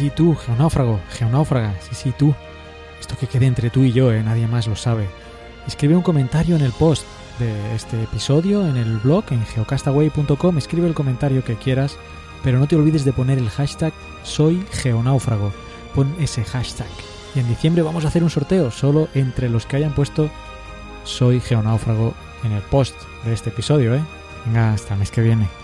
Sí, tú, geonáufrago, geonáufraga, sí, sí, tú. Esto que quede entre tú y yo, eh, nadie más lo sabe. Escribe un comentario en el post de este episodio, en el blog, en geocastaway.com, escribe el comentario que quieras, pero no te olvides de poner el hashtag soy geonáufrago. Pon ese hashtag. Y en diciembre vamos a hacer un sorteo solo entre los que hayan puesto soy geonáufrago en el post de este episodio, ¿eh? Venga, hasta el mes que viene.